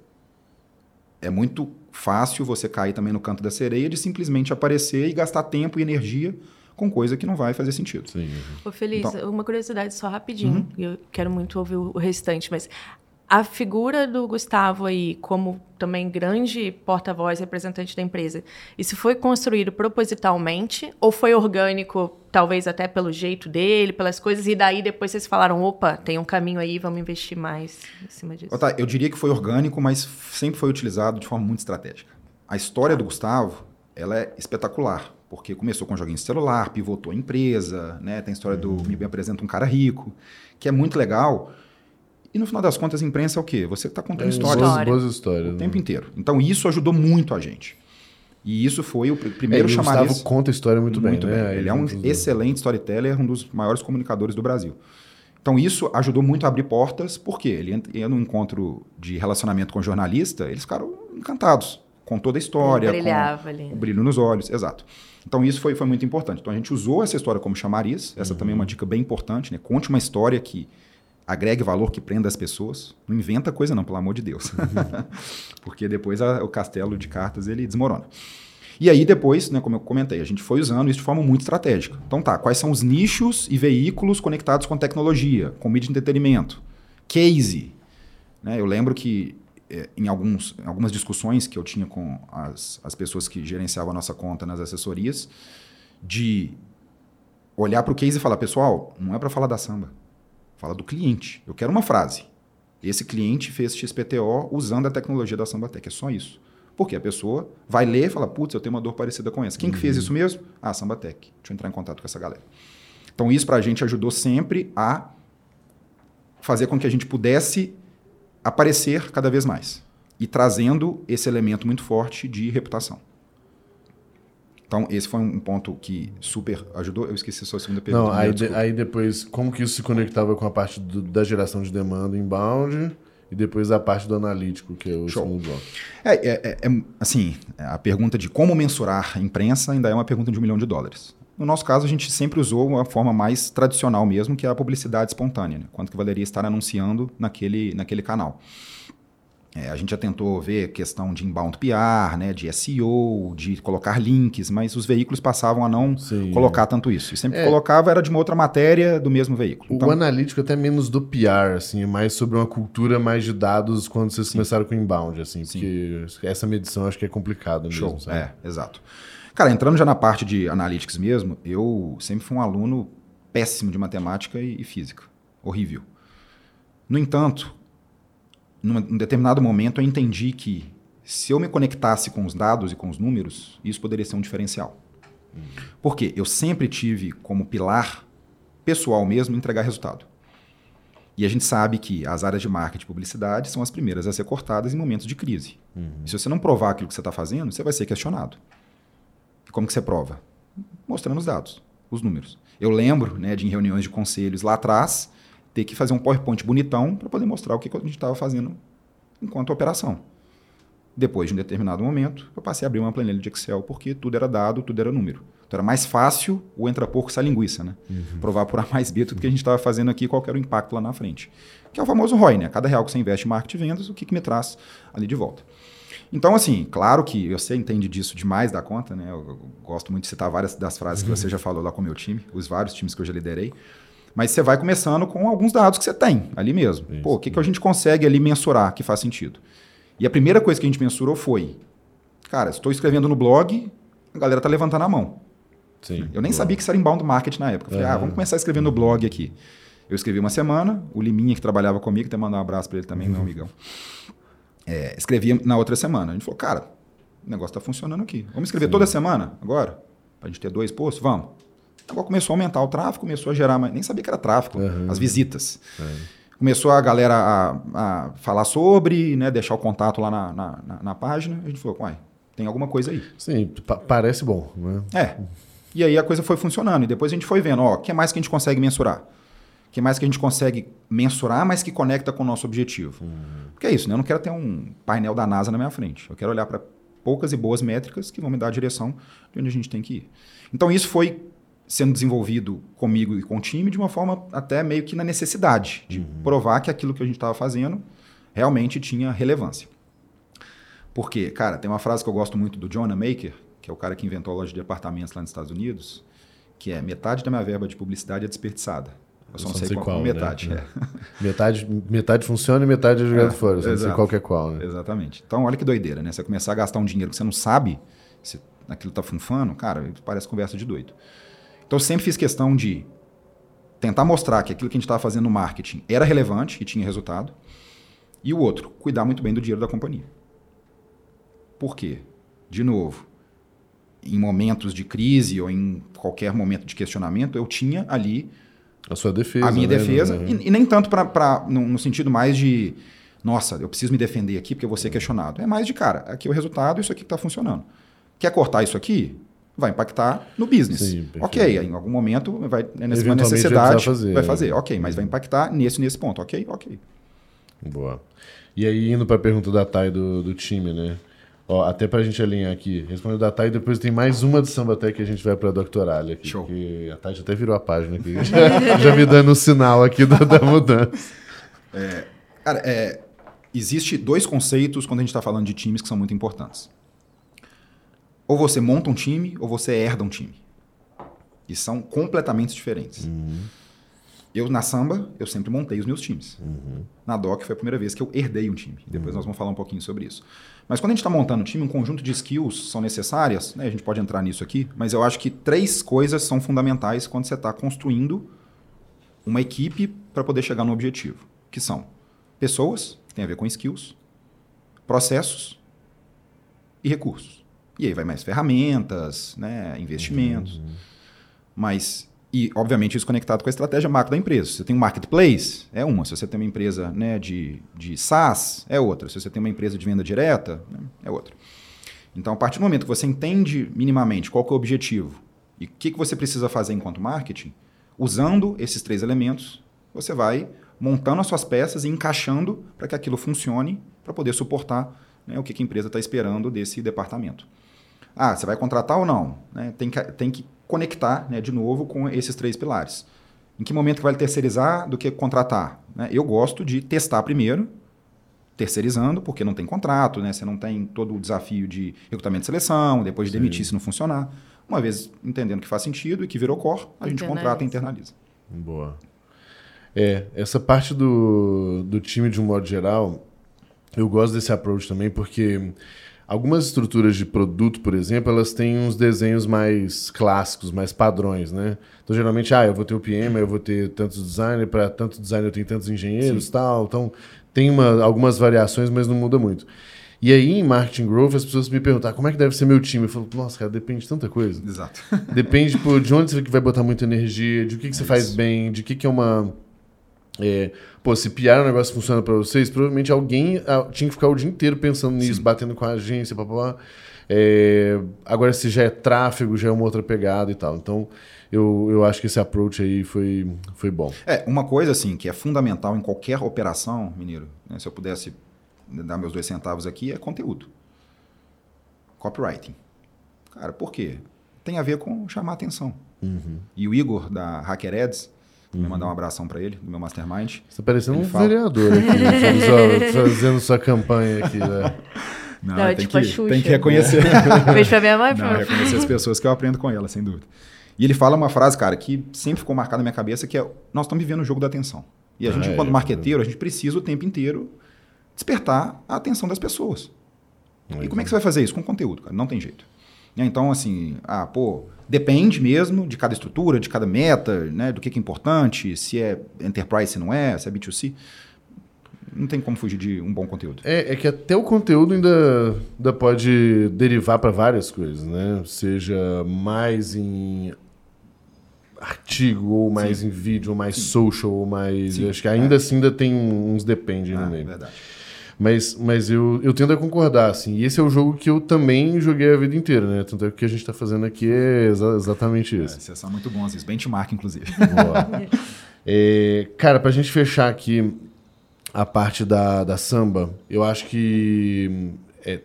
é muito fácil você cair também no canto da sereia de simplesmente aparecer e gastar tempo e energia com coisa que não vai fazer sentido. Sim. Ô, Feliz, Então- uma curiosidade só rapidinho. Uhum. Eu quero muito ouvir o restante, mas a figura do Gustavo aí, como também grande porta-voz, representante da empresa, isso foi construído propositalmente ou foi orgânico, talvez até pelo jeito dele, pelas coisas, e daí depois vocês falaram, opa, tem um caminho aí, vamos investir mais em cima disso? Tá, eu diria que foi orgânico, mas sempre foi utilizado de forma muito estratégica. A história do Gustavo, ela é espetacular, porque começou com joguinho de celular, pivotou a empresa, né? Tem a história do Me Bem Apresenta um Cara Rico, que é muito legal. E no final das contas, a imprensa é o quê? Você está contando É, histórias boas, História. boas histórias. o né? tempo inteiro. Então isso ajudou muito a gente. E isso foi o pr- primeiro É, e o chamariz. Gustavo conta a história muito, bem, né? Ele é um juntos do- excelente storyteller, um dos maiores comunicadores do Brasil. Então isso ajudou muito a abrir portas, porque ele ia num encontro de relacionamento com jornalista, eles ficaram encantados com toda a história, Ele brilhava com ali. o brilho nos olhos, exato. Então isso foi, foi muito importante. Então a gente usou essa história como chamariz, essa também é uma dica bem importante, né? Conte uma história que agregue valor, que prenda as pessoas. Não inventa coisa não, pelo amor de Deus. *laughs* Porque depois a- o castelo de cartas ele desmorona. E aí depois, né, como eu comentei, a gente foi usando isso de forma muito estratégica. Então tá, quais são os nichos e veículos conectados com tecnologia, com mídia de entretenimento? Case. Né, eu lembro que eh, em, alguns, em algumas discussões que eu tinha com as, as pessoas que gerenciavam a nossa conta nas assessorias, de olhar para o case e falar, pessoal, não é para falar da samba, fala do cliente. Eu quero uma frase. Esse cliente fez XPTO usando a tecnologia da Sambatec, é só isso. Porque a pessoa vai ler e fala, putz, eu tenho uma dor parecida com essa. Quem que fez isso mesmo? Ah, Sambatec. Deixa eu entrar em contato com essa galera. Então isso para a gente ajudou sempre a fazer com que a gente pudesse aparecer cada vez mais. E trazendo esse elemento muito forte de reputação. Então, esse foi um ponto que super ajudou. Eu esqueci a sua segunda pergunta. Não, aí, de- aí depois, como que isso se conectava com a parte do- da geração de demanda inbound e depois a parte do analítico, que é o Show. segundo bloco. É, é- é- é, assim, a pergunta de como mensurar a imprensa ainda é uma pergunta de um milhão de dólares. No nosso caso, a gente sempre usou uma forma mais tradicional mesmo, que é a publicidade espontânea. Né? Quanto que valeria estar anunciando naquele, naquele canal. É, a gente já tentou ver questão de inbound PR, né, de SEO, de colocar links, mas os veículos passavam a não Sim, colocar tanto isso. E sempre É. colocava era de uma outra matéria do mesmo veículo. O Então, analítico até menos do PR, assim, é mais sobre uma cultura mais de dados quando vocês começaram com inbound, assim, Sim. porque essa medição acho que é complicado mesmo, Show, sabe? é, exato. Cara, entrando já na parte de analytics mesmo, eu sempre fui um aluno péssimo de matemática e, e física. Horrível. No entanto, num, determinado momento eu entendi que se eu me conectasse com os dados e com os números, isso poderia ser um diferencial. Por quê? Eu sempre tive como pilar pessoal mesmo entregar resultado. E a gente sabe que as áreas de marketing e publicidade são as primeiras a ser cortadas em momentos de crise. E se você não provar aquilo que você está fazendo, você vai ser questionado. E como que você prova? Mostrando os dados, os números. Eu lembro né, de em reuniões de conselhos lá atrás, ter que fazer um PowerPoint bonitão para poder mostrar o que que a gente estava fazendo enquanto operação. Depois de um determinado momento, eu passei a abrir uma planilha de Excel, porque tudo era dado, tudo era número. Então era mais fácil o entra porco essa linguiça, né? Provar por A mais B tudo que a gente estava fazendo aqui, qual era o impacto lá na frente. Que é o famoso ROI, né? Cada real que você investe em marketing e vendas, o que, que me traz ali de volta. Então, assim, claro que você entende disso demais da conta, né? Eu, eu gosto muito de citar várias das frases que você já falou lá com o meu time, os vários times que eu já liderei. Mas você vai começando com alguns dados que você tem ali mesmo. Isso. Pô, o que, que a gente consegue ali mensurar que faz sentido? E a primeira coisa que a gente mensurou foi: cara, estou escrevendo no blog, a galera tá levantando a mão. Sim. Eu nem sabia que isso era inbound marketing na época. Eu falei, ah, Aham. vamos começar a escrever no blog aqui. Eu escrevi uma semana, o Liminha, que trabalhava comigo, até mandar um abraço para ele também, meu amigão. É, escrevi na outra semana. A gente falou, cara, o negócio está funcionando aqui. Vamos escrever toda semana agora? Para a gente ter dois posts? Vamos. Agora começou a aumentar o tráfego, começou a gerar. Nem sabia que era tráfego, Aham. as visitas. Começou a galera a, a falar sobre, né, deixar o contato lá na, na, na- na página. A gente falou, uai, tem alguma coisa aí. Sim, pa- parece bom, né? É. E aí a coisa foi funcionando. E depois a gente foi vendo, ó, o que mais que a gente consegue mensurar? O que mais que a gente consegue mensurar, mas que conecta com o nosso objetivo? Porque é isso, né? Eu não quero ter um painel da NASA na minha frente. Eu quero olhar para poucas e boas métricas que vão me dar a direção de onde a gente tem que ir. Então isso foi sendo desenvolvido comigo e com o time de uma forma até meio que na necessidade de provar que aquilo que a gente estava fazendo realmente tinha relevância. Porque, cara, tem uma frase que eu gosto muito do Jonah Maker, que é o cara que inventou a loja de apartamentos lá nos Estados Unidos, que é metade da minha verba de publicidade é desperdiçada. Eu só não sei qual, né? metade. É. é. Metade, metade funciona e metade é jogado É, fora. Você não sei qual que é qual, né? Exatamente. Então, olha que doideira, né? Você começar a gastar um dinheiro que você não sabe se aquilo tá funfando, cara, parece conversa de doido. Então, eu sempre fiz questão de tentar mostrar que aquilo que a gente estava fazendo no marketing era relevante e tinha resultado. E o outro, cuidar muito bem do dinheiro da companhia. Por quê? De novo, em momentos de crise ou em qualquer momento de questionamento, eu tinha ali A sua defesa. A minha né? defesa. Uhum. E, e nem tanto pra, no, no sentido mais de, nossa, eu preciso me defender aqui porque eu vou ser questionado. É mais de, cara, aqui é o resultado, isso aqui está funcionando. Quer cortar isso aqui? Vai impactar no business. Sim, ok, em algum momento vai nessa uma vai necessidade, precisar fazer, vai né? fazer. Ok, mas vai impactar nesse nesse ponto. Ok, ok. Boa. E aí, indo pra pergunta da Thay do, do time, né? Ó, até pra gente alinhar aqui. Respondeu da Thay, depois tem mais uma do Samba Tech que a gente vai pra Doctoralha aqui. Show. Que a Thay já até virou a página aqui. já, *laughs* já me dando o sinal aqui da, da mudança. Cara, é, existe dois conceitos quando a gente está falando de times que são muito importantes. Ou você monta um time, ou você herda um time. E são completamente diferentes. Eu, na samba, eu sempre montei os meus times. Na DOC foi a primeira vez que eu herdei um time. Depois nós vamos falar um pouquinho sobre isso. Mas quando a gente está montando um time, um conjunto de skills são necessárias, né? a gente pode entrar nisso aqui, mas eu acho que três coisas são fundamentais quando você está construindo uma equipe para poder chegar no objetivo, que são pessoas, que tem a ver com skills, processos e recursos. E aí vai mais ferramentas, né, investimentos. Mas, e obviamente isso conectado com a estratégia macro da empresa. Se você tem um marketplace, é uma. Se você tem uma empresa né, de, de SaaS, é outra. Se você tem uma empresa de venda direta, né, é outra. Então, a partir do momento que você entende minimamente qual é o objetivo e o que, que você precisa fazer enquanto marketing, usando esses três elementos, você vai montando as suas peças e encaixando para que aquilo funcione para poder suportar né, o que, que a empresa está esperando desse departamento. Ah, você vai contratar ou não? Né, tem, que, tem que conectar né, de novo com esses três pilares. Em que momento que vai terceirizar do que contratar? Né? Eu gosto de testar primeiro, terceirizando, porque não tem contrato, né? você não tem todo o desafio de recrutamento e seleção, depois de demitir se não funcionar. Uma vez entendendo que faz sentido e que virou core, a gente Internaliza. contrata e internaliza. Boa. É, essa parte do, do time de um modo geral, eu gosto desse approach também, porque algumas estruturas de produto, por exemplo, elas têm uns desenhos mais clássicos, mais padrões, né? Então, geralmente, ah, eu vou ter o PM, eu vou ter tantos designers, para tanto designer eu tenho tantos engenheiros tal. Então, tem uma, algumas variações, mas não muda muito. E aí, em Marketing Growth, as pessoas me perguntam, ah, como é que deve ser meu time? Eu falo, nossa, cara, depende de tanta coisa. Exato. Depende pô, de onde você vai botar muita energia, de o que, que você faz bem, de que, que é uma. É, pô, se piar um negócio que funciona pra vocês, provavelmente alguém ah, tinha que ficar o dia inteiro pensando nisso, batendo com a agência, papapá. É, agora, se já é tráfego, já é uma outra pegada e tal. Então, eu, eu acho que esse approach aí foi, foi bom. É, uma coisa assim que é fundamental em qualquer operação, Mineiro, né, se eu pudesse dar meus dois centavos aqui, é conteúdo. Copywriting. Cara, por quê? Tem a ver com chamar atenção. E o Igor, da Hacker Ads, vou mandar um abração para ele, do meu mastermind. Você tá parecendo Ele um fala. vereador aqui, *laughs* fazendo, sua- fazendo sua campanha aqui. Né? Não, Não, é tem, tipo a que, Xuxa. tem que reconhecer. *laughs* Beijo pra minha mãe. Não, reconhecer as pessoas que eu aprendo com ela, sem dúvida. E ele fala uma frase, cara, que sempre ficou marcada na minha cabeça, que é nós estamos vivendo o jogo da atenção. E a gente, Ah, enquanto é. marqueteiro, a gente precisa o tempo inteiro despertar a atenção das pessoas. E como é que você vai fazer isso? Com conteúdo, cara. Não tem jeito. Né, Então, assim, ah, pô, depende mesmo de cada estrutura, de cada meta, né? Do que, que é importante, se é enterprise, se não é, se é B2C. Não tem como fugir de um bom conteúdo. É, é que até o conteúdo ainda, ainda pode derivar para várias coisas, né? Seja mais em artigo, ou mais em vídeo, ou mais social, ou mais. Sim, acho que ainda assim ainda tem uns depende aí Ah, no meio. verdade. Mas, mas eu, eu tendo a concordar, assim. E esse é o jogo que eu também joguei a vida inteira, né? Tanto é que o que a gente tá fazendo aqui é exa- exatamente É, isso. vocês são muito bons, isso. Benchmark, inclusive. Boa. *laughs* É, cara, pra gente fechar aqui a parte da, da samba, eu acho que é,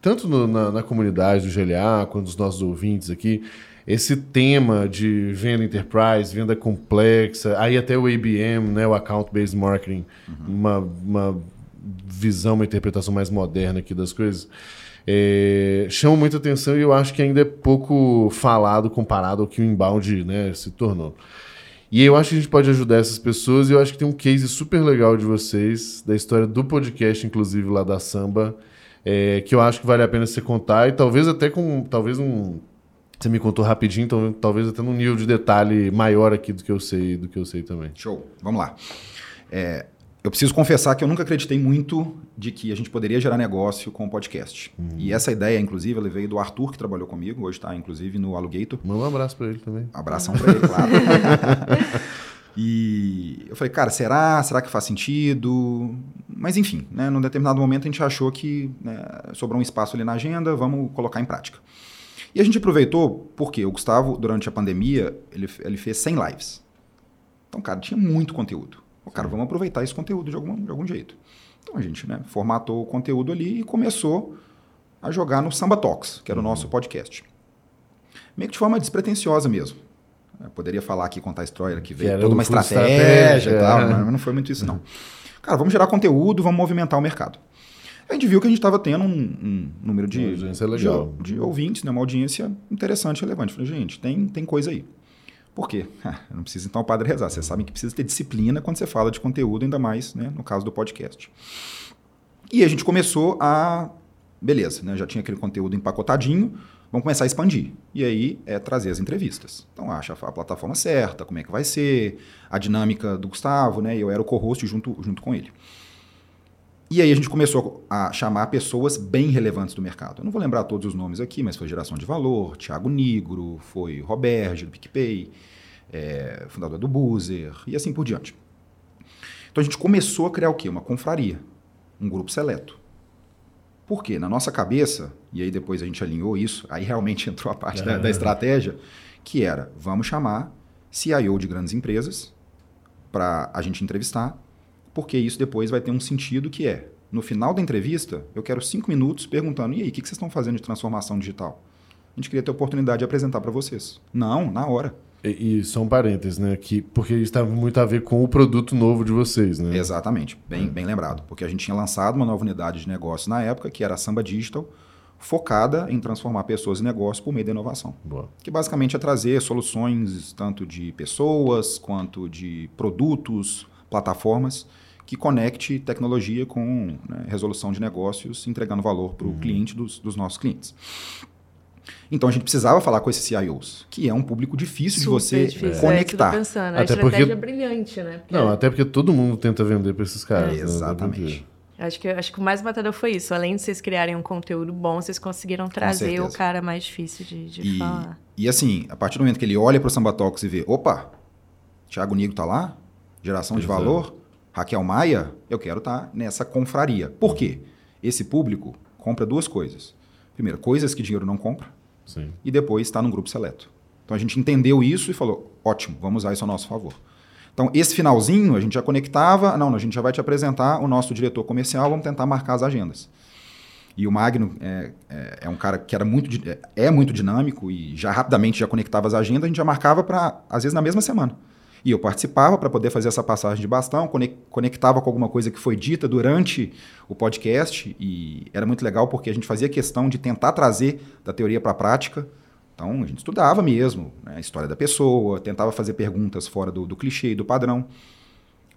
tanto no- na, na comunidade do GLA quanto dos nossos ouvintes aqui, esse tema de venda enterprise, venda complexa, aí até o ABM, né, o Account Based Marketing, uma, uma visão, uma interpretação mais moderna aqui das coisas, é, chama muita atenção e eu acho que ainda é pouco falado comparado ao que o inbound né, se tornou. E eu acho que a gente pode ajudar essas pessoas e eu acho que tem um case super legal de vocês, da história do podcast, inclusive lá da Samba, é, que eu acho que vale a pena você contar e talvez até com talvez um você me contou rapidinho, então talvez até num nível de detalhe maior aqui do que eu sei, do que eu sei também. Show. Vamos lá. É, eu preciso confessar que eu nunca acreditei muito de que a gente poderia gerar negócio com o podcast. E essa ideia, inclusive, ela veio do Arthur, que trabalhou comigo, hoje está, inclusive, no Alugator. Manda um abraço pra ele também. Abração para ele, claro. *laughs* E eu falei, cara, será? Será que faz sentido? Mas enfim, né, num determinado momento a gente achou que né, sobrou um espaço ali na agenda, vamos colocar em prática. E a gente aproveitou porque o Gustavo, durante a pandemia, ele, ele fez 100 lives. Então, cara, tinha muito conteúdo. O cara, vamos aproveitar esse conteúdo de algum, de algum jeito. Então a gente né, formatou o conteúdo ali e começou a jogar no Samba Talks, que era o nosso uhum. podcast. Meio que de forma despretensiosa mesmo. Eu poderia falar aqui, contar a história, que veio que toda uma estratégia, e tal, é. mas não foi muito isso, não. Cara, vamos gerar conteúdo, vamos movimentar o mercado. A gente viu que a gente estava tendo um, um, número de, de, de, ouvintes, né, uma audiência interessante relevante. Falei, gente, tem, tem coisa aí. Por quê? *laughs* não precisa então o padre rezar. Vocês sabem que precisa ter disciplina quando você fala de conteúdo, ainda mais né, no caso do podcast. E a gente começou a. Beleza, né, já tinha aquele conteúdo empacotadinho, vamos começar a expandir. E aí é trazer as entrevistas. Então acha a plataforma certa, como é que vai ser, a dinâmica do Gustavo, né? Eu era o co-host junto, junto com ele. E aí a gente começou a chamar pessoas bem relevantes do mercado. Eu não vou lembrar todos os nomes aqui, mas foi Geração de Valor, Thiago Nigro, foi Roberto do PicPay, é, fundador do Boozer, e assim por diante. Então a gente começou a criar o quê? Uma confraria, um grupo seleto. Por quê? Na nossa cabeça, e aí depois a gente alinhou isso, aí realmente *laughs* entrou a parte é. da, da estratégia, que era, vamos chamar CIO de grandes empresas para a gente entrevistar porque isso depois vai ter um sentido que é, no final da entrevista, eu quero cinco minutos perguntando, e aí, o que, vocês estão fazendo de transformação digital? A gente queria ter a oportunidade de apresentar para vocês. Não, na hora. E, e são parênteses, né? Que, porque isso tem muito a ver com o produto novo de vocês, né? Exatamente, bem, bem lembrado. Porque a gente tinha lançado uma nova unidade de negócio na época, que era a Samba Digital, focada em transformar pessoas em negócios por meio da inovação. Boa. Que basicamente é trazer soluções tanto de pessoas quanto de produtos, plataformas que conecte tecnologia com né, resolução de negócios, entregando valor para o uhum. cliente dos, dos, nossos clientes. Então a gente precisava falar com esses CIOs, que é um público difícil Super de você difícil. É, conectar. É, pensando. A até estratégia porque... é brilhante, né? Porque... Não, até porque todo mundo tenta vender para esses caras. É, né? exatamente. Acho que, acho que o mais matador foi isso. Além de vocês criarem um conteúdo bom, vocês conseguiram trazer o cara mais difícil de, de e, falar. E assim, a partir do momento que ele olha para o Samba Talks e vê, opa, Thiago Nigo tá lá, geração Exato. de valor, Raquel Maia, eu quero estar tá nessa confraria. Por quê? Esse público compra duas coisas. Primeiro, coisas que dinheiro não compra. Sim. E depois está num grupo seleto. Então a gente entendeu isso e falou: ótimo, vamos usar isso a nosso favor. Então, esse finalzinho, a gente já conectava. Não, a gente já vai te apresentar o nosso diretor comercial, vamos tentar marcar as agendas. E o Magno é, é, é um cara que era muito, é, é muito dinâmico e já rapidamente já conectava as agendas, a gente já marcava para, às vezes, na mesma semana. E eu participava para poder fazer essa passagem de bastão, conectava com alguma coisa que foi dita durante o podcast e era muito legal porque a gente fazia questão de tentar trazer da teoria para a prática. Então a gente estudava mesmo né, a história da pessoa, tentava fazer perguntas fora do, do clichê e do padrão,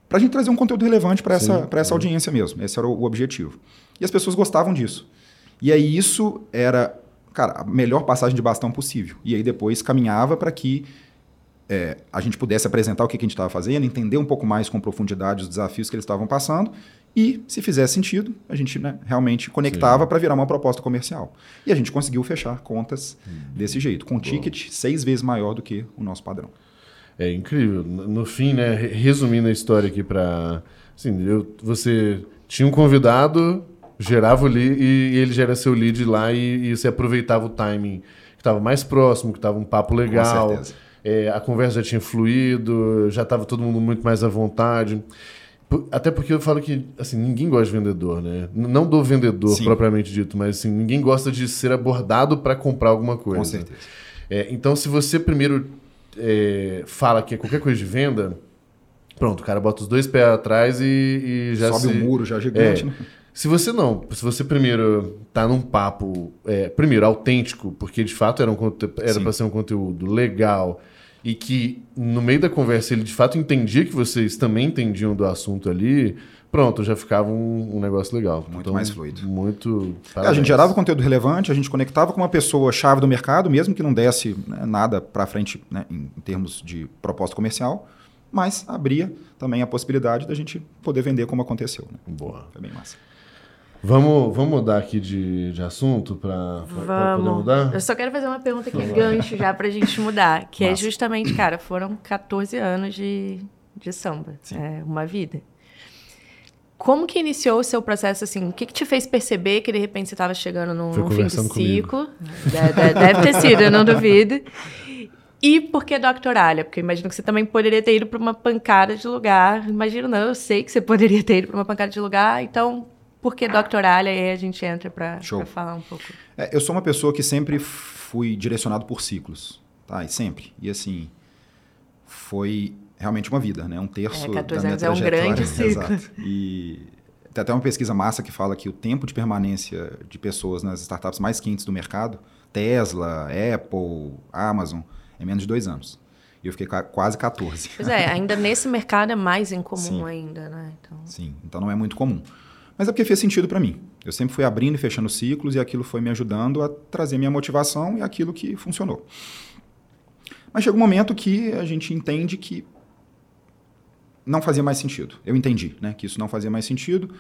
para a gente trazer um conteúdo relevante para essa, essa audiência mesmo. Esse era o, o objetivo. E as pessoas gostavam disso. E aí isso era, cara, a melhor passagem de bastão possível. E aí depois caminhava para que é, a gente pudesse apresentar o que, que a gente estava fazendo, entender um pouco mais com profundidade os desafios que eles estavam passando e, se fizesse sentido, a gente né, realmente conectava para virar uma proposta comercial. E a gente conseguiu fechar contas hum. desse jeito, com um ticket seis vezes maior do que o nosso padrão. É incrível. No fim, né, resumindo a história aqui para. Assim, eu, você tinha um convidado, gerava o lead e, ele gera seu lead lá e, e você aproveitava o timing que estava mais próximo, que estava um papo legal. Com certeza é, a conversa já tinha fluído, já estava todo mundo muito mais à vontade. Até porque eu falo que assim, ninguém gosta de vendedor, né? Não do vendedor Sim. propriamente dito, mas assim, ninguém gosta de ser abordado para comprar alguma coisa. Com certeza. É, então, se você primeiro é, fala que é qualquer coisa de venda, pronto, o cara bota os dois pés atrás e, e já sobe o um muro já gigante, é. né? Se você não, se você primeiro tá num papo, é, primeiro autêntico, porque de fato era, um, era para ser um conteúdo legal, e que no meio da conversa ele de fato entendia que vocês também entendiam do assunto ali, pronto, já ficava um, um negócio legal. Muito então, mais fluido. Muito. É, a gente gerava conteúdo relevante, a gente conectava com uma pessoa chave do mercado, mesmo que não desse né, nada para frente né, em, em termos de proposta comercial, mas abria também a possibilidade da gente poder vender como aconteceu. Né? Boa. Foi bem massa. Vamos, vamos mudar aqui de, de assunto para poder mudar? Eu só quero fazer uma pergunta aqui, gancho já para a gente mudar, *laughs* que é Massa. é justamente, cara, foram 14 anos de, de samba. É uma vida. Como que iniciou o seu processo, assim? O que, que te fez perceber que, de repente, você estava chegando num, num fim de ciclo? Deve, deve ter sido, eu não duvido. E por que doctoralha? Porque eu imagino que você também poderia ter ido para uma pancada de lugar. Imagino não, eu sei que você poderia ter ido para uma pancada de lugar. Então, por que doctoralha? E aí a gente entra para falar um pouco. É, eu sou uma pessoa que sempre fui direcionado por ciclos, tá? E sempre. E assim, foi realmente uma vida, né? Um terço é, 14 da minha anos é um grande *laughs* ciclo. Exato. E tem até uma pesquisa massa que fala que o tempo de permanência de pessoas nas startups mais quentes do mercado, Tesla, Apple, Amazon, é menos de dois anos. E eu fiquei quase 14. Pois é, ainda nesse mercado é mais incomum Sim. ainda, né? Então... Sim, então não é muito comum. Mas é porque fez sentido para mim. Eu sempre fui abrindo e fechando ciclos e aquilo foi me ajudando a trazer minha motivação e aquilo que funcionou. Mas chega um momento que a gente entende que não fazia mais sentido. Eu entendi, né, que isso não fazia mais sentido.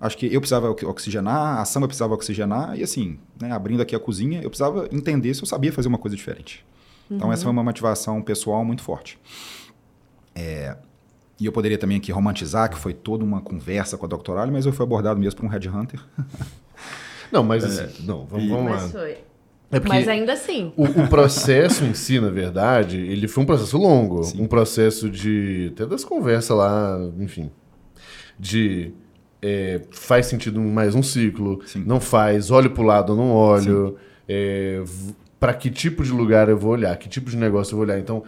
Acho que eu precisava oxigenar, a samba precisava oxigenar, e assim, né, abrindo aqui a cozinha, eu precisava entender se eu sabia fazer uma coisa diferente. Uhum. Então, essa foi uma motivação pessoal muito forte. É, e eu poderia também aqui romantizar, que foi toda uma conversa com a doctoral, mas eu fui abordado mesmo por um headhunter. *laughs* Não, mas assim, é, não, vamos, vamos lá. Foi. É Mas ainda assim. O, o, processo em si, na verdade, ele foi um processo longo. Sim. Um processo de. Até das conversas lá, enfim. De. É, faz sentido mais um ciclo, Sim. não faz, olho para o lado ou não olho. É, para que tipo de lugar eu vou olhar, que tipo de negócio eu vou olhar. Então,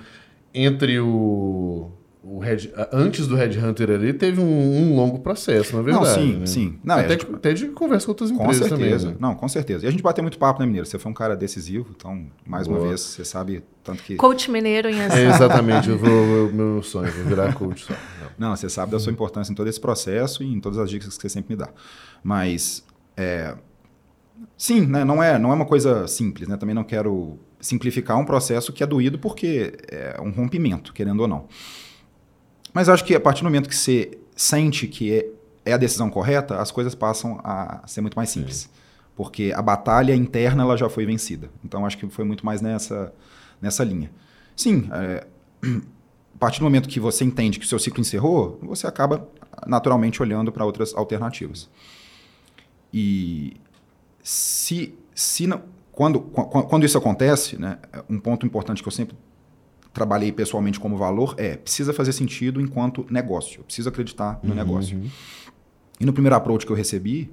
entre o o Red, antes do Red Hunter ali, teve um, um, longo processo, na verdade. Não, sim, né? sim. Não, até, gente... até de conversa com outras empresas com certeza. também. Né? Não, com certeza. E a gente bateu muito papo, né, Mineiro? Você foi um cara decisivo, então, mais Boa. uma vez, você sabe tanto que... Coach mineiro em ação. É, exatamente, eu vou, meu sonho, vou virar coach só. Não. *laughs* Não, você sabe da sua importância em todo esse processo e em todas as dicas que você sempre me dá. Mas, é... sim, né, não, é, não é uma coisa simples, né? Também não quero simplificar um processo que é doído porque é um rompimento, querendo ou não. Mas acho que a partir do momento que você sente que é, é a decisão correta, as coisas passam a ser muito mais simples. Sim. Porque a batalha interna ela já foi vencida. Então acho que foi muito mais nessa, nessa linha. Sim, é, *clears throat* a partir do momento que você entende que o seu ciclo encerrou, você acaba naturalmente olhando para outras alternativas. E se, se não, quando, quando isso acontece, né, um ponto importante que eu sempre trabalhei pessoalmente como valor é precisa fazer sentido enquanto negócio, precisa acreditar no uhum, negócio. E no primeiro approach que eu recebi,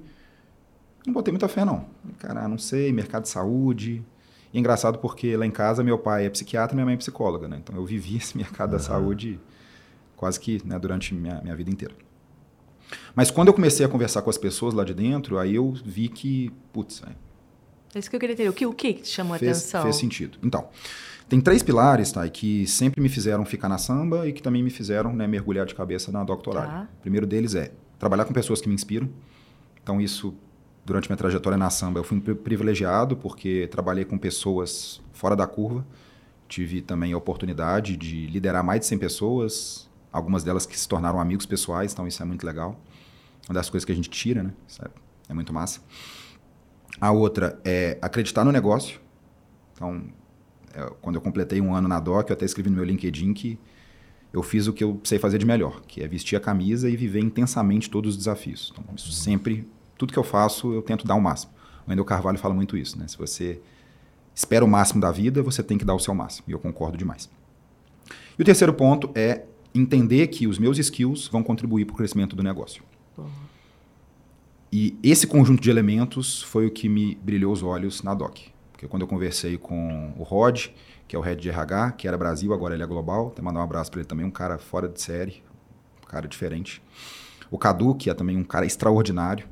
não botei muita fé não. Cara, não sei, mercado de saúde. E é engraçado porque lá em casa meu pai é psiquiatra e minha mãe é psicóloga, né? Então eu vivi esse mercado uhum. da saúde quase que né, durante minha, minha vida inteira. Mas quando eu comecei a conversar com as pessoas lá de dentro, aí eu vi que, putz, é isso que eu queria ter. O que, o que te chamou a atenção? Fez sentido. Então, tem três pilares, tá, que sempre me fizeram ficar na samba e que também me fizeram né, mergulhar de cabeça na doctoral. Tá. O primeiro deles é trabalhar com pessoas que me inspiram. Então, isso, durante minha trajetória na samba, eu fui privilegiado porque trabalhei com pessoas fora da curva. Tive também a oportunidade de liderar mais de 100 pessoas, algumas delas que se tornaram amigos pessoais, então isso é muito legal. Uma das coisas que a gente tira, né? Isso é, é muito massa. A outra é acreditar no negócio. Então, quando eu completei um ano na DOC, eu até escrevi no meu LinkedIn que eu fiz o que eu sei fazer de melhor, que é vestir a camisa e viver intensamente todos os desafios. Então, isso sempre, tudo que eu faço, eu tento dar o máximo. O Wendel Carvalho fala muito isso, né? Se você espera o máximo da vida, você tem que dar o seu máximo. E eu concordo demais. E o terceiro ponto é entender que os meus skills vão contribuir para o crescimento do negócio. Uhum. E esse conjunto de elementos foi o que me brilhou os olhos na DOC. Porque quando eu conversei com o Rod, que é o head de RH, que era Brasil, agora ele é global, até mandar um abraço para ele também, um cara fora de série, um cara diferente. O Cadu, que é também um cara extraordinário,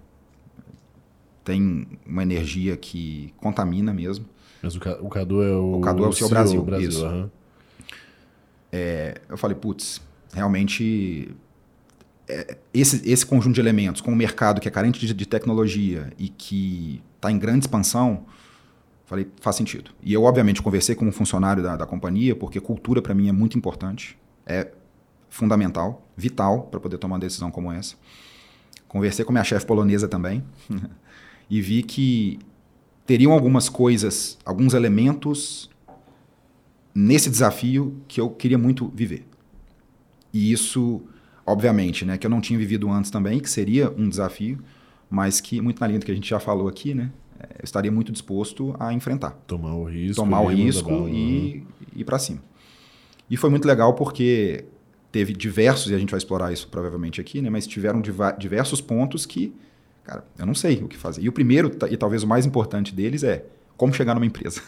tem uma energia que contamina mesmo. Mas o, o Cadu é o. O Cadu é o seu Brasil. Brasil isso. Uhum. É, eu falei, putz, realmente é, esse, esse conjunto de elementos, com o mercado que é carente de, de tecnologia e que está em grande expansão, Falei, faz sentido. E eu, obviamente, conversei com um funcionário da, da companhia, porque cultura para mim é muito importante, é fundamental, vital para poder tomar uma decisão como essa. Conversei com minha chefe polonesa também *laughs* e vi que teriam algumas coisas, alguns elementos nesse desafio que eu queria muito viver. E isso, obviamente, né, que eu não tinha vivido antes também, que seria um desafio, mas que, muito na linha do que a gente já falou aqui, né, eu estaria muito disposto a enfrentar. Tomar o risco. Tomar o e risco bala, né? e ir para cima. E foi muito legal porque teve diversos, e a gente vai explorar isso provavelmente aqui, né, mas tiveram diversos pontos que, cara, eu não sei o que fazer. E o primeiro, e talvez o mais importante deles, é como chegar numa empresa.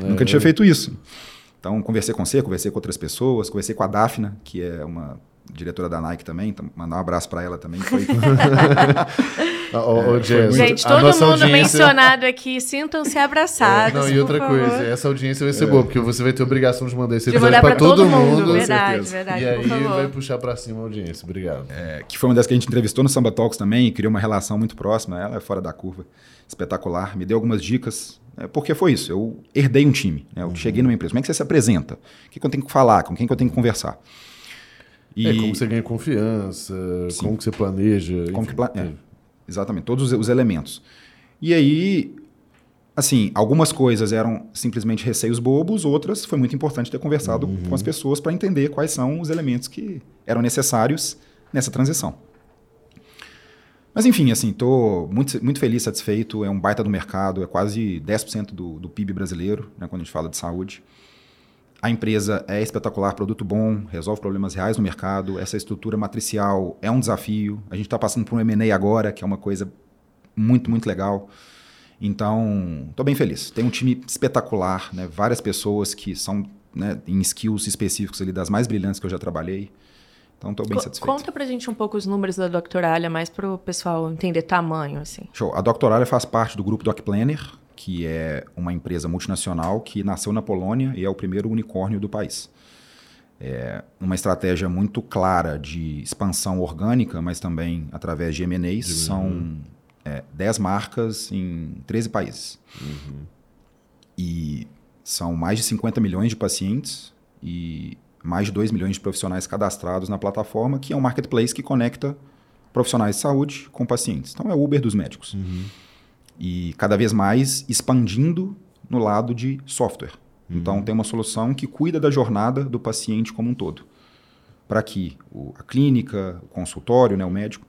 Uhum, *laughs* Nunca é. tinha feito isso. Então, conversei com você, conversei com outras pessoas, conversei com a Dafna, que é uma diretora da Nike também, então mandar um abraço para ela também. Foi... *laughs* Ah, ô, ô, Jess, Gente, todo mundo audiência- mencionado aqui, sintam-se É, abraçados. não, e por outra favor. coisa, essa audiência vai ser boa, porque você vai ter obrigação de mandar esse episódio pra todo, todo mundo, mundo. verdade, verdade, e aí favor. vai puxar pra cima a audiência. Obrigado. É, que foi uma das que a gente entrevistou no Samba Talks também, e criou uma relação muito próxima. Ela é fora da curva, espetacular. Me deu algumas dicas, né, porque foi isso. Eu herdei um time, né, eu cheguei numa empresa. Como é que você se apresenta? O que, que eu tenho que falar? Com quem que eu tenho que conversar? E É como você ganha confiança, Sim. como que você planeja. Como enfim. que pla- é, exatamente, todos os, os elementos. E aí, assim, algumas coisas eram simplesmente receios bobos, outras foi muito importante ter conversado com as pessoas para entender quais são os elementos que eram necessários nessa transição. Mas enfim, assim, estou muito, muito feliz, satisfeito. É um baita do mercado, é quase 10% do, do PIB brasileiro, né, quando a gente fala de saúde. A empresa é espetacular, produto bom, resolve problemas reais no mercado. Essa estrutura matricial é um desafio. A gente está passando por um M&A agora, que é uma coisa muito, muito legal. Então, estou bem feliz. Tem um time espetacular, né? várias pessoas que são né, em skills específicos ali das mais brilhantes que eu já trabalhei. Então, estou bem Co- satisfeito. Conta pra gente um pouco os números da Doctoralha, mais pro pessoal entender tamanho, assim. Show. A Doctoralia faz parte do grupo Doc Planner, que é uma empresa multinacional que nasceu na Polônia e é o primeiro unicórnio do país. É uma estratégia muito clara de expansão orgânica, mas também através de M&As. São é, 10 marcas em 13 países. E são mais de 50 milhões de pacientes e mais de 2 milhões de profissionais cadastrados na plataforma, que é um marketplace que conecta profissionais de saúde com pacientes. Então é o Uber dos médicos. E cada vez mais expandindo no lado de software. Então tem uma solução que cuida da jornada do paciente como um todo. Para que o- a clínica, o consultório, né, o médico,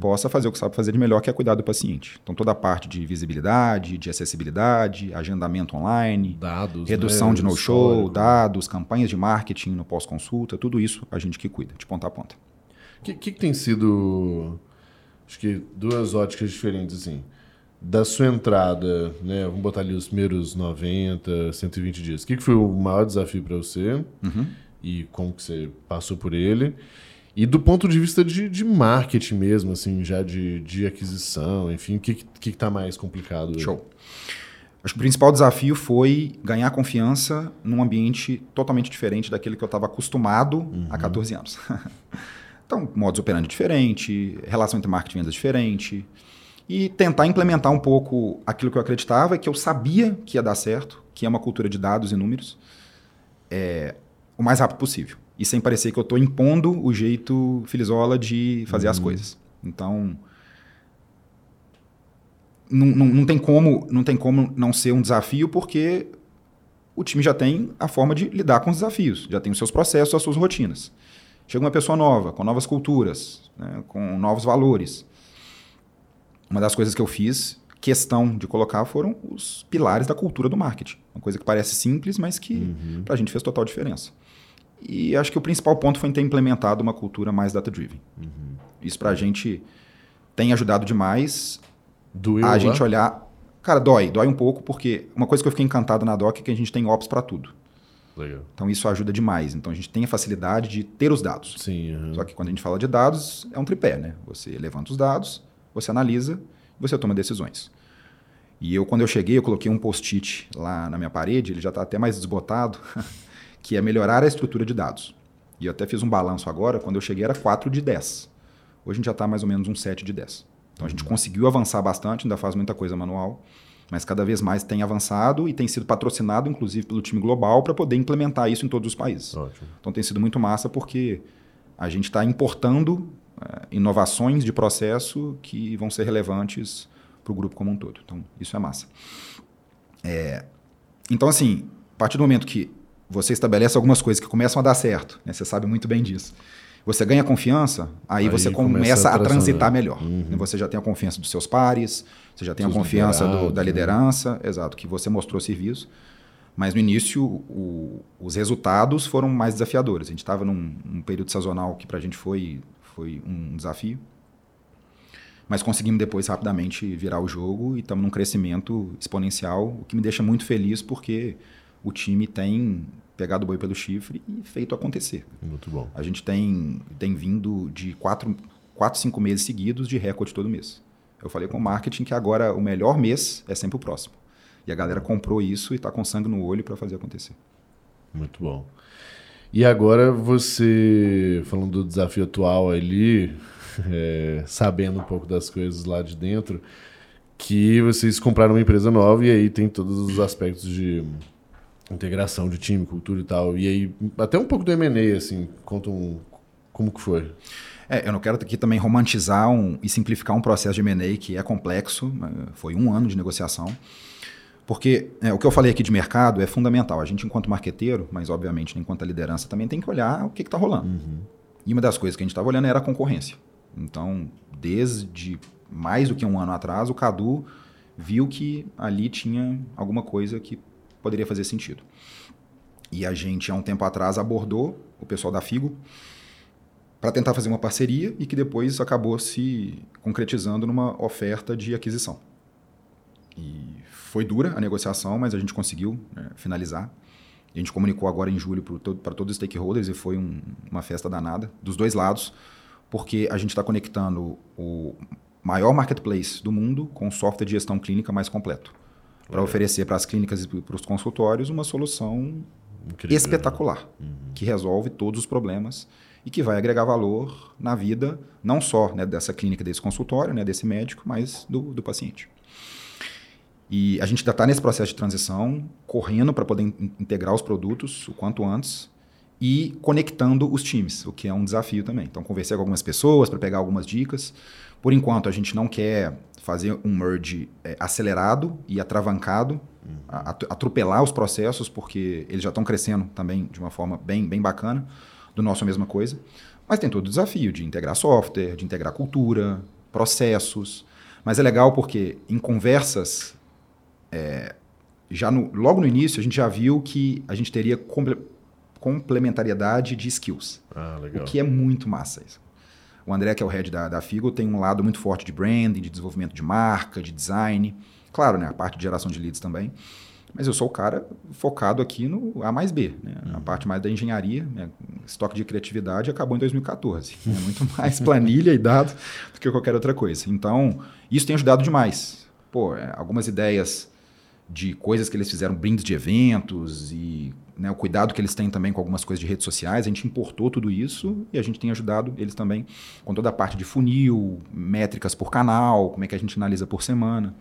possa fazer o que sabe fazer de melhor, que é cuidar do paciente. Então toda a parte de visibilidade, de acessibilidade, agendamento online, Dados. redução né, de no-show, dados, campanhas de marketing no pós-consulta, tudo isso a gente que cuida, de ponta a ponta. O que, que, que tem sido, acho que duas óticas diferentes, assim, da sua entrada, né, vamos botar ali os primeiros 90, 120 dias. O que, que foi o maior desafio para você e como que você passou por ele? E do ponto de vista de, de marketing mesmo, assim, já de, de aquisição, enfim, o que, que, que que tá mais complicado? Show. Acho que o principal desafio foi ganhar confiança num ambiente totalmente diferente daquele que eu estava acostumado há 14 anos. *laughs* então, modus operandi diferente, relação entre marketing e vendas diferente. E tentar implementar um pouco aquilo que eu acreditava, que eu sabia que ia dar certo, que é uma cultura de dados e números, é, o mais rápido possível. E sem parecer que eu estou impondo o jeito filizola de fazer as coisas. Então, não, não, não tem como, não tem como não ser um desafio, porque o time já tem a forma de lidar com os desafios, já tem os seus processos, as suas rotinas. Chega uma pessoa nova, com novas culturas, né, com novos valores. Uma das coisas que eu fiz questão de colocar foram os pilares da cultura do marketing. Uma coisa que parece simples, mas que para a gente fez total diferença. E acho que o principal ponto foi ter implementado uma cultura mais data-driven. Isso para a gente tem ajudado demais Doeu a lá? gente olhar. Cara, dói, dói um pouco, porque uma coisa que eu fiquei encantado na DOC é que a gente tem ops para tudo. Legal. Então isso ajuda demais. Então a gente tem a facilidade de ter os dados. Sim, aham. Só que quando a gente fala de dados, é um tripé, né? Você levanta os dados, você analisa e você toma decisões. E eu, quando eu cheguei, eu coloquei um post-it lá na minha parede, ele já está até mais desbotado, *laughs* que é melhorar a estrutura de dados. E eu até fiz um balanço agora, quando eu cheguei era 4 de 10. Hoje a gente já está mais ou menos um 7 de 10. Então a gente conseguiu avançar bastante, ainda faz muita coisa manual, mas cada vez mais tem avançado e tem sido patrocinado, inclusive, pelo time global, para poder implementar isso em todos os países. Ótimo. Então tem sido muito massa porque a gente está importando inovações de processo que vão ser relevantes para o grupo como um todo. Então isso é massa. É, então assim, a partir do momento que você estabelece algumas coisas que começam a dar certo, né? Você sabe muito bem disso. Você ganha confiança, aí, aí você começa, começa a, transitar melhor. Uhum. Você já tem a confiança dos seus pares, você já tem Seus a confiança do, da né? liderança, né? exato, que você mostrou serviço. Mas no início, o, os resultados foram mais desafiadores. A gente estava num, num, período sazonal que para a gente foi, foi um desafio. Mas conseguimos depois rapidamente virar o jogo e estamos num crescimento exponencial, o que me deixa muito feliz porque o time tem pegado o boi pelo chifre e feito acontecer. Muito bom. A gente tem, tem vindo de quatro, quatro, cinco meses seguidos de recorde todo mês. Eu falei com o marketing que agora o melhor mês é sempre o próximo. E a galera comprou isso e está com sangue no olho para fazer acontecer. Muito bom. E agora você, falando do desafio atual ali, *laughs* é, sabendo um pouco das coisas lá de dentro, que vocês compraram uma empresa nova e aí tem todos os aspectos de integração de time, cultura e tal. E aí, até um pouco do M&A, assim, conta um, como que foi. É, eu não quero aqui também romantizar um, e simplificar um processo de M&A que é complexo, né? foi um ano de negociação, porque é, o que eu falei aqui de mercado é fundamental. A gente, enquanto marqueteiro, mas obviamente enquanto liderança, também tem que olhar o que está rolando. Uhum. E uma das coisas que a gente estava olhando era a concorrência. Então, desde mais do que um ano atrás, o Cadu viu que ali tinha alguma coisa que poderia fazer sentido. E a gente, há um tempo atrás, abordou o pessoal da Figo para tentar fazer uma parceria e que depois acabou se concretizando numa oferta de aquisição. E foi dura a negociação, mas a gente conseguiu né, finalizar. A gente comunicou agora em julho para todos os stakeholders e foi um, uma festa danada, dos dois lados porque a gente está conectando o maior marketplace do mundo com software de gestão clínica mais completo. Para oferecer para as clínicas e para os consultórios uma solução Incrível, espetacular, né? uhum. que resolve todos os problemas e que vai agregar valor na vida, não só né, dessa clínica, desse consultório, né, desse médico, mas do, do paciente. E a gente ainda está nesse processo de transição, correndo para poder in integrar os produtos o quanto antes e conectando os times, o que é um desafio também. Então, conversei com algumas pessoas para pegar algumas dicas. Por enquanto, a gente não quer fazer um merge é, acelerado e atravancado, uhum. atropelar os processos, porque eles já estão crescendo também de uma forma bem, bem bacana. Do nosso a mesma coisa. Mas tem todo o desafio de integrar software, de integrar cultura, processos. Mas é legal porque em conversas, é, já no, logo no início, a gente já viu que a gente teria complementariedade de skills. Ah, legal. O que é muito massa isso. O André, que é o head da, da Figo, tem um lado muito forte de branding, de desenvolvimento de marca, de design. Claro, né, a parte de geração de leads também. Mas eu sou o cara focado aqui no A mais B, né? Uhum. a parte mais da engenharia, né? estoque de criatividade acabou em 2014. É muito *laughs* mais planilha e dado do que qualquer outra coisa. Então, isso tem ajudado demais. Pô, é, algumas ideias de coisas que eles fizeram, brindes de eventos e né, o cuidado que eles têm também com algumas coisas de redes sociais. A gente importou tudo isso e a gente tem ajudado eles também com toda a parte de funil, métricas por canal, como é que a gente analisa por semana.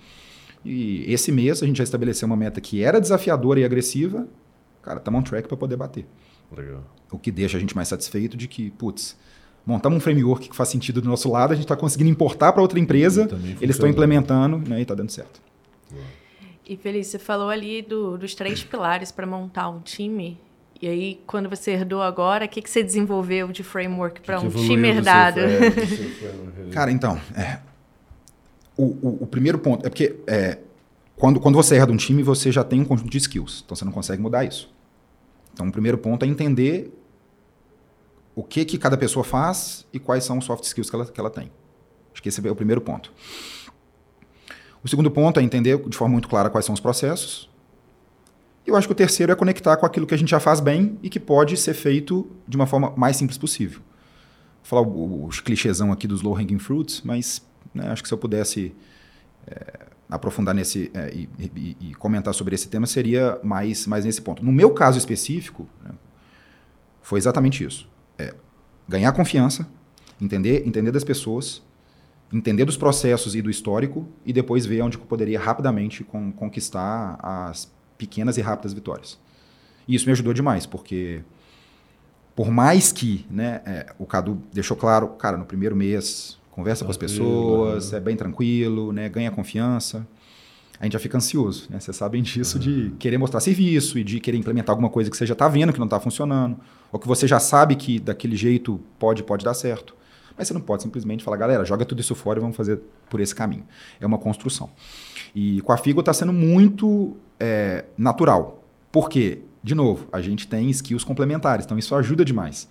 E esse mês a gente já estabeleceu uma meta que era desafiadora e agressiva. Cara, estamos on track para poder bater. Legal. O que deixa a gente mais satisfeito de que, putz, montamos um framework que faz sentido do nosso lado, a gente está conseguindo importar para outra empresa, eles estão implementando né, e está dando certo. E Feliz, você falou ali do, dos três pilares para montar um time. E aí, quando você herdou agora, o que, que você desenvolveu de framework para um time herdado? *laughs* Cara, então, é, o, o, o, primeiro ponto é porque é, quando, quando você herda um time, você já tem um conjunto de skills. Então, você não consegue mudar isso. Então, o primeiro ponto é entender o que, que cada pessoa faz e quais são os soft skills que ela, que ela tem. Acho que esse é o primeiro ponto. O segundo ponto é entender de forma muito clara quais são os processos. E eu acho que o terceiro é conectar com aquilo que a gente já faz bem e que pode ser feito de uma forma mais simples possível. Vou falar os clichêsão aqui dos low-hanging fruits, mas né, acho que se eu pudesse é, aprofundar nesse é, e, e, e, comentar sobre esse tema, seria mais, mais nesse ponto. No meu caso específico, né, foi exatamente isso. É, ganhar confiança, entender, entender das pessoas, entender dos processos e do histórico e depois ver onde eu poderia rapidamente con conquistar as pequenas e rápidas vitórias. E isso me ajudou demais, porque por mais que né, é, o Cadu deixou claro, cara, no primeiro mês, conversa com as pessoas, é bem tranquilo, né, ganha confiança. a gente já fica ansioso. Né? Vocês sabem disso, uhum. de querer mostrar serviço e de querer implementar alguma coisa que você já está vendo que não está funcionando, ou que você já sabe que daquele jeito pode, pode dar certo. Mas você não pode simplesmente falar, galera, joga tudo isso fora e vamos fazer por esse caminho. É uma construção. E com a Figo está sendo muito é, natural. Por quê? De novo, a gente tem skills complementares, então isso ajuda demais.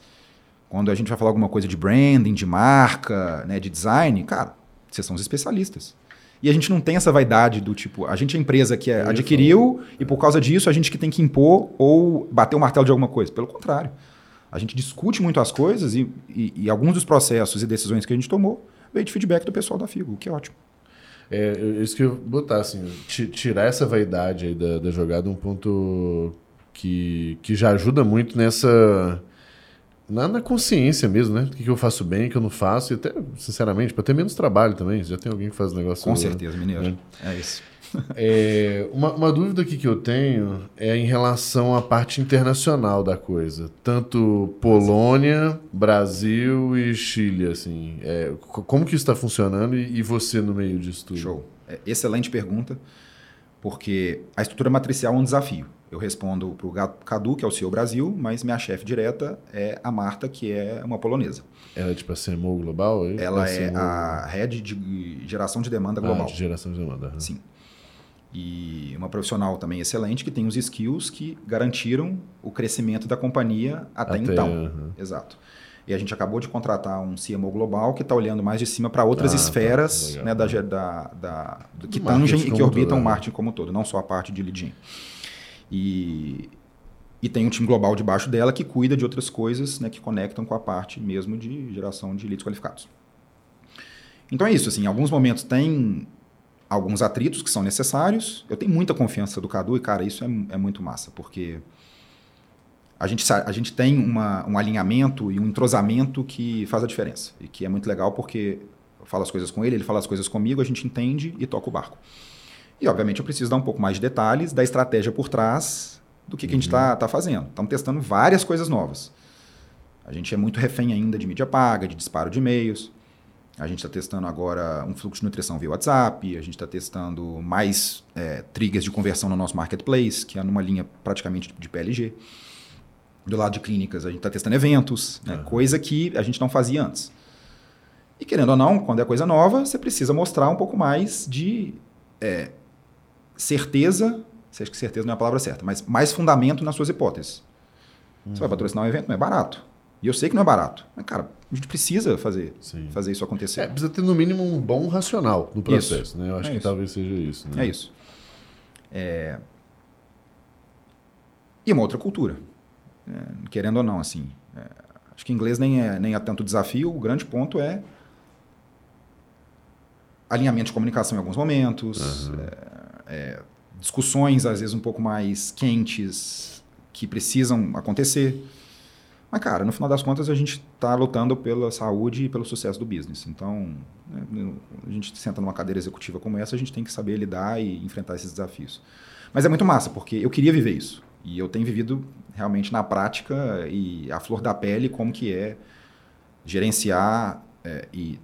Quando a gente vai falar alguma coisa de branding, de marca, né, de design, cara, vocês são os especialistas. E a gente não tem essa vaidade do tipo, a gente é a empresa que é, adquiriu e por causa disso a gente que tem que impor ou bater o martelo de alguma coisa. Pelo contrário. A gente discute muito as coisas e, e, e alguns dos processos e decisões que a gente tomou veio de feedback do pessoal da FIGO, o que é ótimo. É, isso que eu botar, assim, tirar essa vaidade aí da, da jogada, um ponto que, que já ajuda muito nessa na, na, consciência mesmo, né? O que, que eu faço bem, o que eu não faço, e até, sinceramente, para ter menos trabalho também. Já tem alguém que faz o negócio. Com né? certeza, mineiro. Né? É isso. É, uma, uma, dúvida aqui que eu tenho é em relação à parte internacional da coisa. Tanto Polônia, Brasil e Chile, assim. É, como que isso está funcionando e, e, você no meio disso tudo? Show. É, excelente pergunta, porque a estrutura matricial é um desafio. Eu respondo para o Cadu, que é o CEO Brasil, mas minha chefe direta é a Marta, que é uma polonesa. Ela é tipo a CMO global? É? Ela é, é a head de geração de demanda ah, global. Ah, de geração de demanda. Uhum. Sim. E uma profissional também excelente que tem os skills que garantiram o crescimento da companhia até, até então. Uhum. Exato. E a gente acabou de contratar um CMO global que está olhando mais de cima para outras ah, tá. esferas tá, né, da, da, da, que tangem e que orbitam o né? marketing como um todo, não só a parte de lead e, e tem um time global debaixo dela que cuida de outras coisas né, que conectam com a parte mesmo de geração de leads qualificados. Então é isso, assim, em alguns momentos tem alguns atritos que são necessários. Eu tenho muita confiança do Cadu e, cara, isso é, é muito massa, porque a gente, a gente tem uma, um alinhamento e um entrosamento que faz a diferença. E que é muito legal porque eu falo as coisas com ele, ele fala as coisas comigo, a gente entende e toca o barco. E, obviamente, eu preciso dar um pouco mais de detalhes da estratégia por trás do que, que a gente está uhum. tá fazendo. Estamos testando várias coisas novas. A gente é muito refém ainda de mídia paga, de disparo de e-mails. A gente está testando agora um fluxo de nutrição via WhatsApp. A gente está testando mais é, triggers de conversão no nosso marketplace, que é numa linha praticamente de PLG. Do lado de clínicas, a gente está testando eventos, né? uhum. coisa que a gente não fazia antes. E querendo ou não, quando é coisa nova, você precisa mostrar um pouco mais de é, certeza, você acha que certeza não é a palavra certa, mas mais fundamento nas suas hipóteses. Uhum. Você vai uhum. patrocinar um evento, não é barato. E eu sei que não é barato. Mas, cara, a gente precisa fazer, fazer isso acontecer. É, precisa ter, no mínimo, um bom racional no processo. Isso. Né? Eu acho é que isso. talvez seja isso. Né? É isso. É... E uma outra cultura. É, querendo ou não, assim. É, acho que inglês nem é, nem é tanto desafio. O grande ponto é alinhamento de comunicação em alguns momentos. Uhum. É, é, discussões, às vezes, um pouco mais quentes, que precisam acontecer. Mas, cara, no final das contas, a gente está lutando pela saúde e pelo sucesso do business. Então, né, a gente senta numa cadeira executiva como essa, a gente tem que saber lidar e enfrentar esses desafios. Mas é muito massa, porque eu queria viver isso. E eu tenho vivido realmente na prática e a flor da pele como que é gerenciar é, e,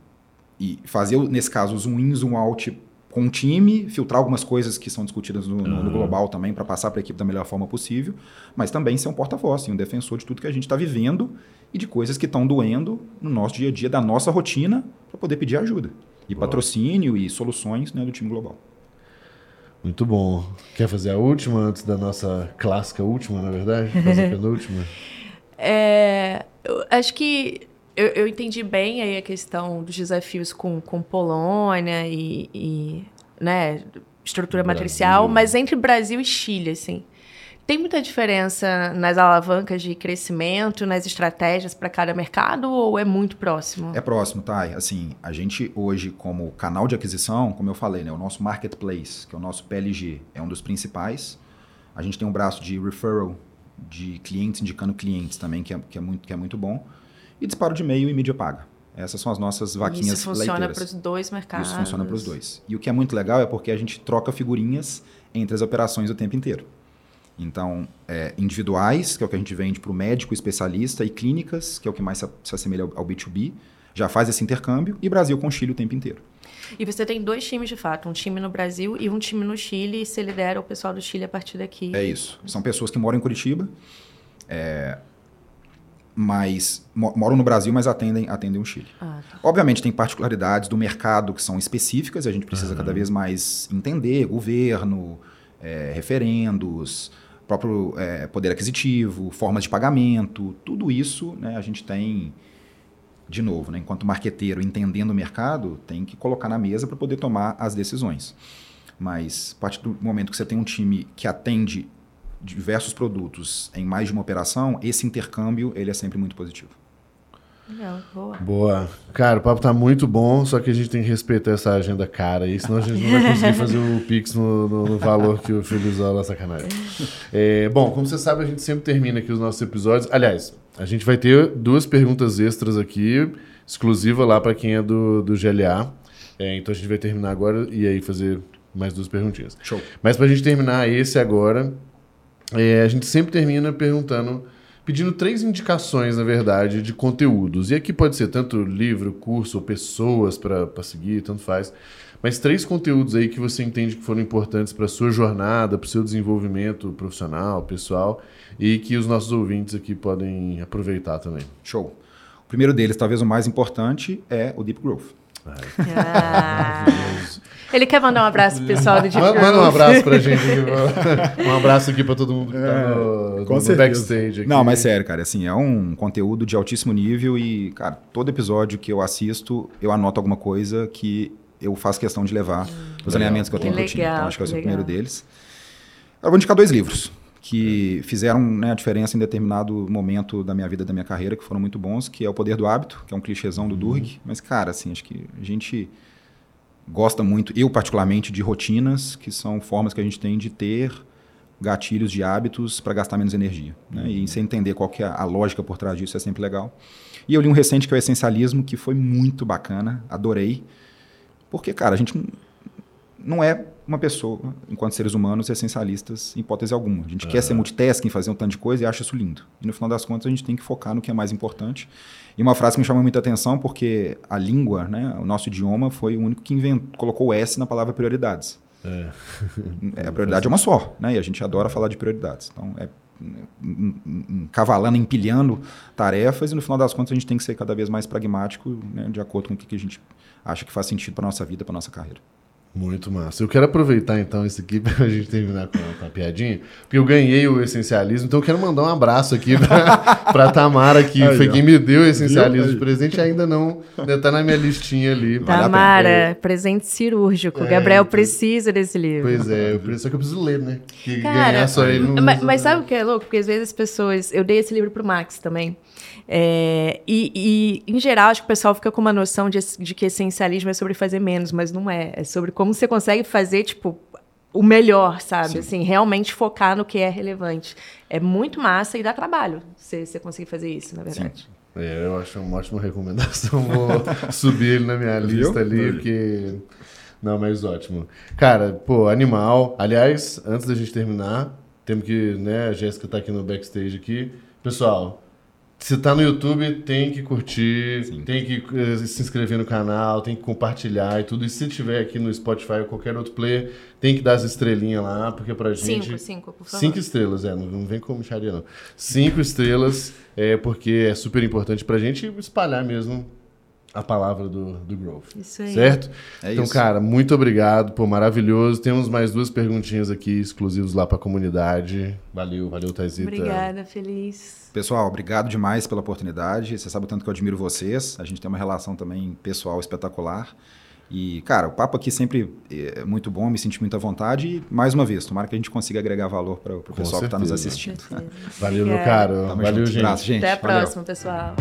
e fazer, nesse caso, zoom in, zoom out com o time, filtrar algumas coisas que são discutidas no, no, no global também para passar para a equipe da melhor forma possível, mas também ser um porta-voz, um defensor de tudo que a gente está vivendo e de coisas que estão doendo no nosso dia a dia, da nossa rotina, para poder pedir ajuda. E Boa. patrocínio e soluções né, do time global. Muito bom. Quer fazer a última antes da nossa clássica última, na verdade? Fazer a *laughs* penúltima? é, eu acho que eu, eu, entendi bem aí a questão dos desafios com, com Polônia e, e né, estrutura Brasil. matricial, mas entre Brasil e Chile, assim. Tem muita diferença nas alavancas de crescimento, nas estratégias para cada mercado ou é muito próximo? É próximo, tá? Assim, a gente hoje, como canal de aquisição, como eu falei, né, o nosso marketplace, que é o nosso PLG, é um dos principais. A gente tem um braço de referral de clientes indicando clientes também, que é, que é, muito, que é muito bom e disparo de e-mail e mídia paga. Essas são as nossas vaquinhas Isso funciona para os dois mercados. Isso funciona para os dois. E o que é muito legal é porque a gente troca figurinhas entre as operações o tempo inteiro. Então, é, individuais, que é o que a gente vende para o médico especialista, e clínicas, que é o que mais se, se assemelha ao, ao, B2B, já faz esse intercâmbio e Brasil com Chile o tempo inteiro. E você tem dois times de fato, um time no Brasil e um time no Chile, e você lidera o pessoal do Chile a partir daqui. É isso. São pessoas que moram em Curitiba, é, mas mo- moram no Brasil, mas atendem, atendem o Chile. Ah, tá. Obviamente tem particularidades do mercado que são específicas, e a gente precisa cada vez mais entender governo, é, referendos, próprio é, poder aquisitivo, formas de pagamento, tudo isso né, a gente tem, de novo, né, enquanto marqueteiro entendendo o mercado, tem que colocar na mesa para poder tomar as decisões. Mas a partir do momento que você tem um time que atende diversos produtos em mais de uma operação, esse intercâmbio ele é sempre muito positivo. Legal, boa. Boa. Cara, o papo tá muito bom, só que a gente tem que respeitar essa agenda cara aí, senão a gente não vai conseguir fazer o Pix no, no- no valor que o Feliz Zola sacanagem. É, bom, como você sabe, a gente sempre termina aqui os nossos episódios. Aliás, a gente vai ter duas perguntas extras aqui, exclusiva lá para quem é do, do GLA. É, então a gente vai terminar agora e aí fazer mais duas perguntinhas. Show. Mas pra gente terminar esse agora, é, a gente sempre termina perguntando, pedindo três indicações, na verdade, de conteúdos. E aqui pode ser tanto livro, curso ou pessoas para seguir, tanto faz. Mas três conteúdos aí que você entende que foram importantes para sua jornada, para o seu desenvolvimento profissional, pessoal, e que os nossos ouvintes aqui podem aproveitar também. Show. O primeiro deles, talvez o mais importante, é o Deep Growth. Ah. *laughs* Ele quer mandar um abraço pro pessoal do Deep Manda, manda um abraço pra *laughs* gente aqui. Um abraço aqui pra todo mundo que tá no, com no certeza. backstage aqui. Não, mas sério, cara, assim, é um conteúdo de altíssimo nível e, cara, todo episódio que eu assisto, eu anoto alguma coisa que eu faço questão de levar os alinhamentos que eu Que tenho pro time. legal, Então, acho que esse é o que primeiro deles. Eu vou indicar dois livros que fizeram né, a diferença em determinado momento da minha vida, da minha carreira, que foram muito bons, que é O Poder do Hábito, que é um clichêzão do Durg. Mas, cara, assim, acho que a gente gosta muito, eu particularmente, de rotinas, que são formas que a gente tem de ter gatilhos de hábitos para gastar menos energia. Né? E você entender qual que é a lógica por trás disso é sempre legal. E eu li um recente que é o Essencialismo, que foi muito bacana, adorei. Porque, cara, a gente não- é uma pessoa, enquanto seres humanos, essencialistas em hipótese alguma. A gente quer ser multitasking, fazer um tanto de coisa e acha isso lindo. E no final das contas, a gente tem que focar no que é mais importante. E uma frase que me chamou muita atenção, porque a língua, né, o nosso idioma, foi o único que inventou, colocou o S na palavra prioridades. É. É, a prioridade é uma só, né? E a gente adora falar de prioridades. Então, é cavalando, empilhando tarefas e no final das contas a gente tem que ser cada vez mais pragmático, né, de acordo com o que que a gente acha que faz sentido para nossa vida, para nossa carreira. Muito massa. Eu quero aproveitar então isso aqui *laughs* pra gente terminar com a, com a piadinha, porque eu ganhei o essencialismo, então eu quero mandar um abraço aqui pra, *laughs* pra Tamara, que Aí, foi ó. quem me deu o essencialismo Viu? de presente e ainda não ainda tá na minha listinha ali. A. Tamara, presente cirúrgico. É, Gabriel então- precisa desse livro. Pois é, eu preciso- só que eu preciso ler, né? Que Cara, ganhar só ele não. mas, mas sabe o que é louco? Porque às vezes as pessoas. Eu dei esse livro pro Max também. É, e, e, em geral, acho que o pessoal fica com uma noção de, de que essencialismo é sobre fazer menos, mas não é. É sobre como você consegue fazer, tipo, o melhor, sabe? Sim. Assim, realmente focar no que é relevante. É muito massa e dá trabalho você, você conseguir fazer isso, na verdade. É, eu acho uma ótima *laughs* recomendação. Vou subir ele na minha Viu? lista ali, porque. Não, mas ótimo. Cara, pô, animal. Aliás, antes da gente terminar, temos que, né, a Jéssica tá aqui no backstage aqui. Pessoal, se tá no YouTube, tem que curtir, Sim. tem que eh, se inscrever no canal, tem que compartilhar e tudo. E se tiver aqui no Spotify ou qualquer outro player, tem que dar as estrelinhas lá, porque pra gente. Cinco, cinco, por favor. Cinco estrelas, é, não, não vem como micharia, não. Cinco estrelas, é porque é super importante pra gente espalhar mesmo a palavra do, do Growth. Isso aí. Certo? É então, isso. cara, muito obrigado, pô, maravilhoso. Temos mais duas perguntinhas aqui exclusivos lá pra comunidade. Valeu, valeu, Taizita. Obrigada, feliz. Pessoal, obrigado demais pela oportunidade. Você sabe o tanto que eu admiro vocês. A gente tem uma relação também pessoal espetacular. E, cara, o papo aqui sempre é muito bom, me senti muito à vontade. E, mais uma vez, tomara que a gente consiga agregar valor para o pessoal que está nos certeza. assistindo. Certeza. Valeu, meu caro. Tamo valeu, junto. gente. Abraço, gente. Até a Valeu. próxima, pessoal.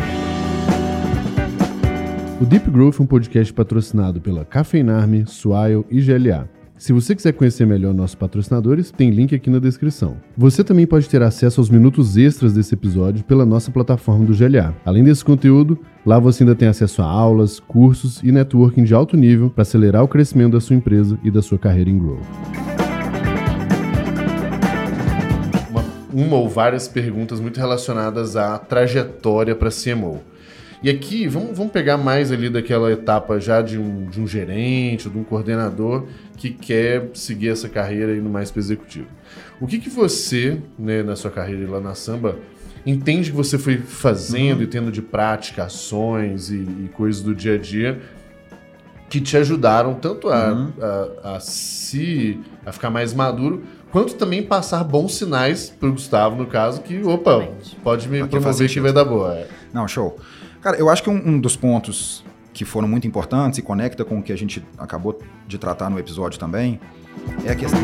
O Deep Growth é um podcast patrocinado pela Cafeinarme, Swile e GLA. Se você quiser conhecer melhor nossos patrocinadores, tem link aqui na descrição. Você também pode ter acesso aos minutos extras desse episódio pela nossa plataforma do GLA. Além desse conteúdo, lá você ainda tem acesso a aulas, cursos e networking de alto nível para acelerar o crescimento da sua empresa e da sua carreira em Growth. Uma, uma ou várias perguntas muito relacionadas à trajetória para CMO. E aqui, vamos, vamos pegar mais ali daquela etapa já de um, de um gerente, de um coordenador que quer seguir essa carreira indo mais para executivo. O que, que você, né, na sua carreira lá na Samba, entende que você foi fazendo uhum. e tendo de prática ações e, e, coisas do dia a dia que te ajudaram tanto a, uhum. a, a, se a ficar mais maduro quanto também passar bons sinais para o Gustavo no caso que opa pode me promover que vai dar boa. Não show. Cara, eu acho que um, um dos pontos que foram muito importantes e conecta com o que a gente acabou de tratar no episódio também é a questão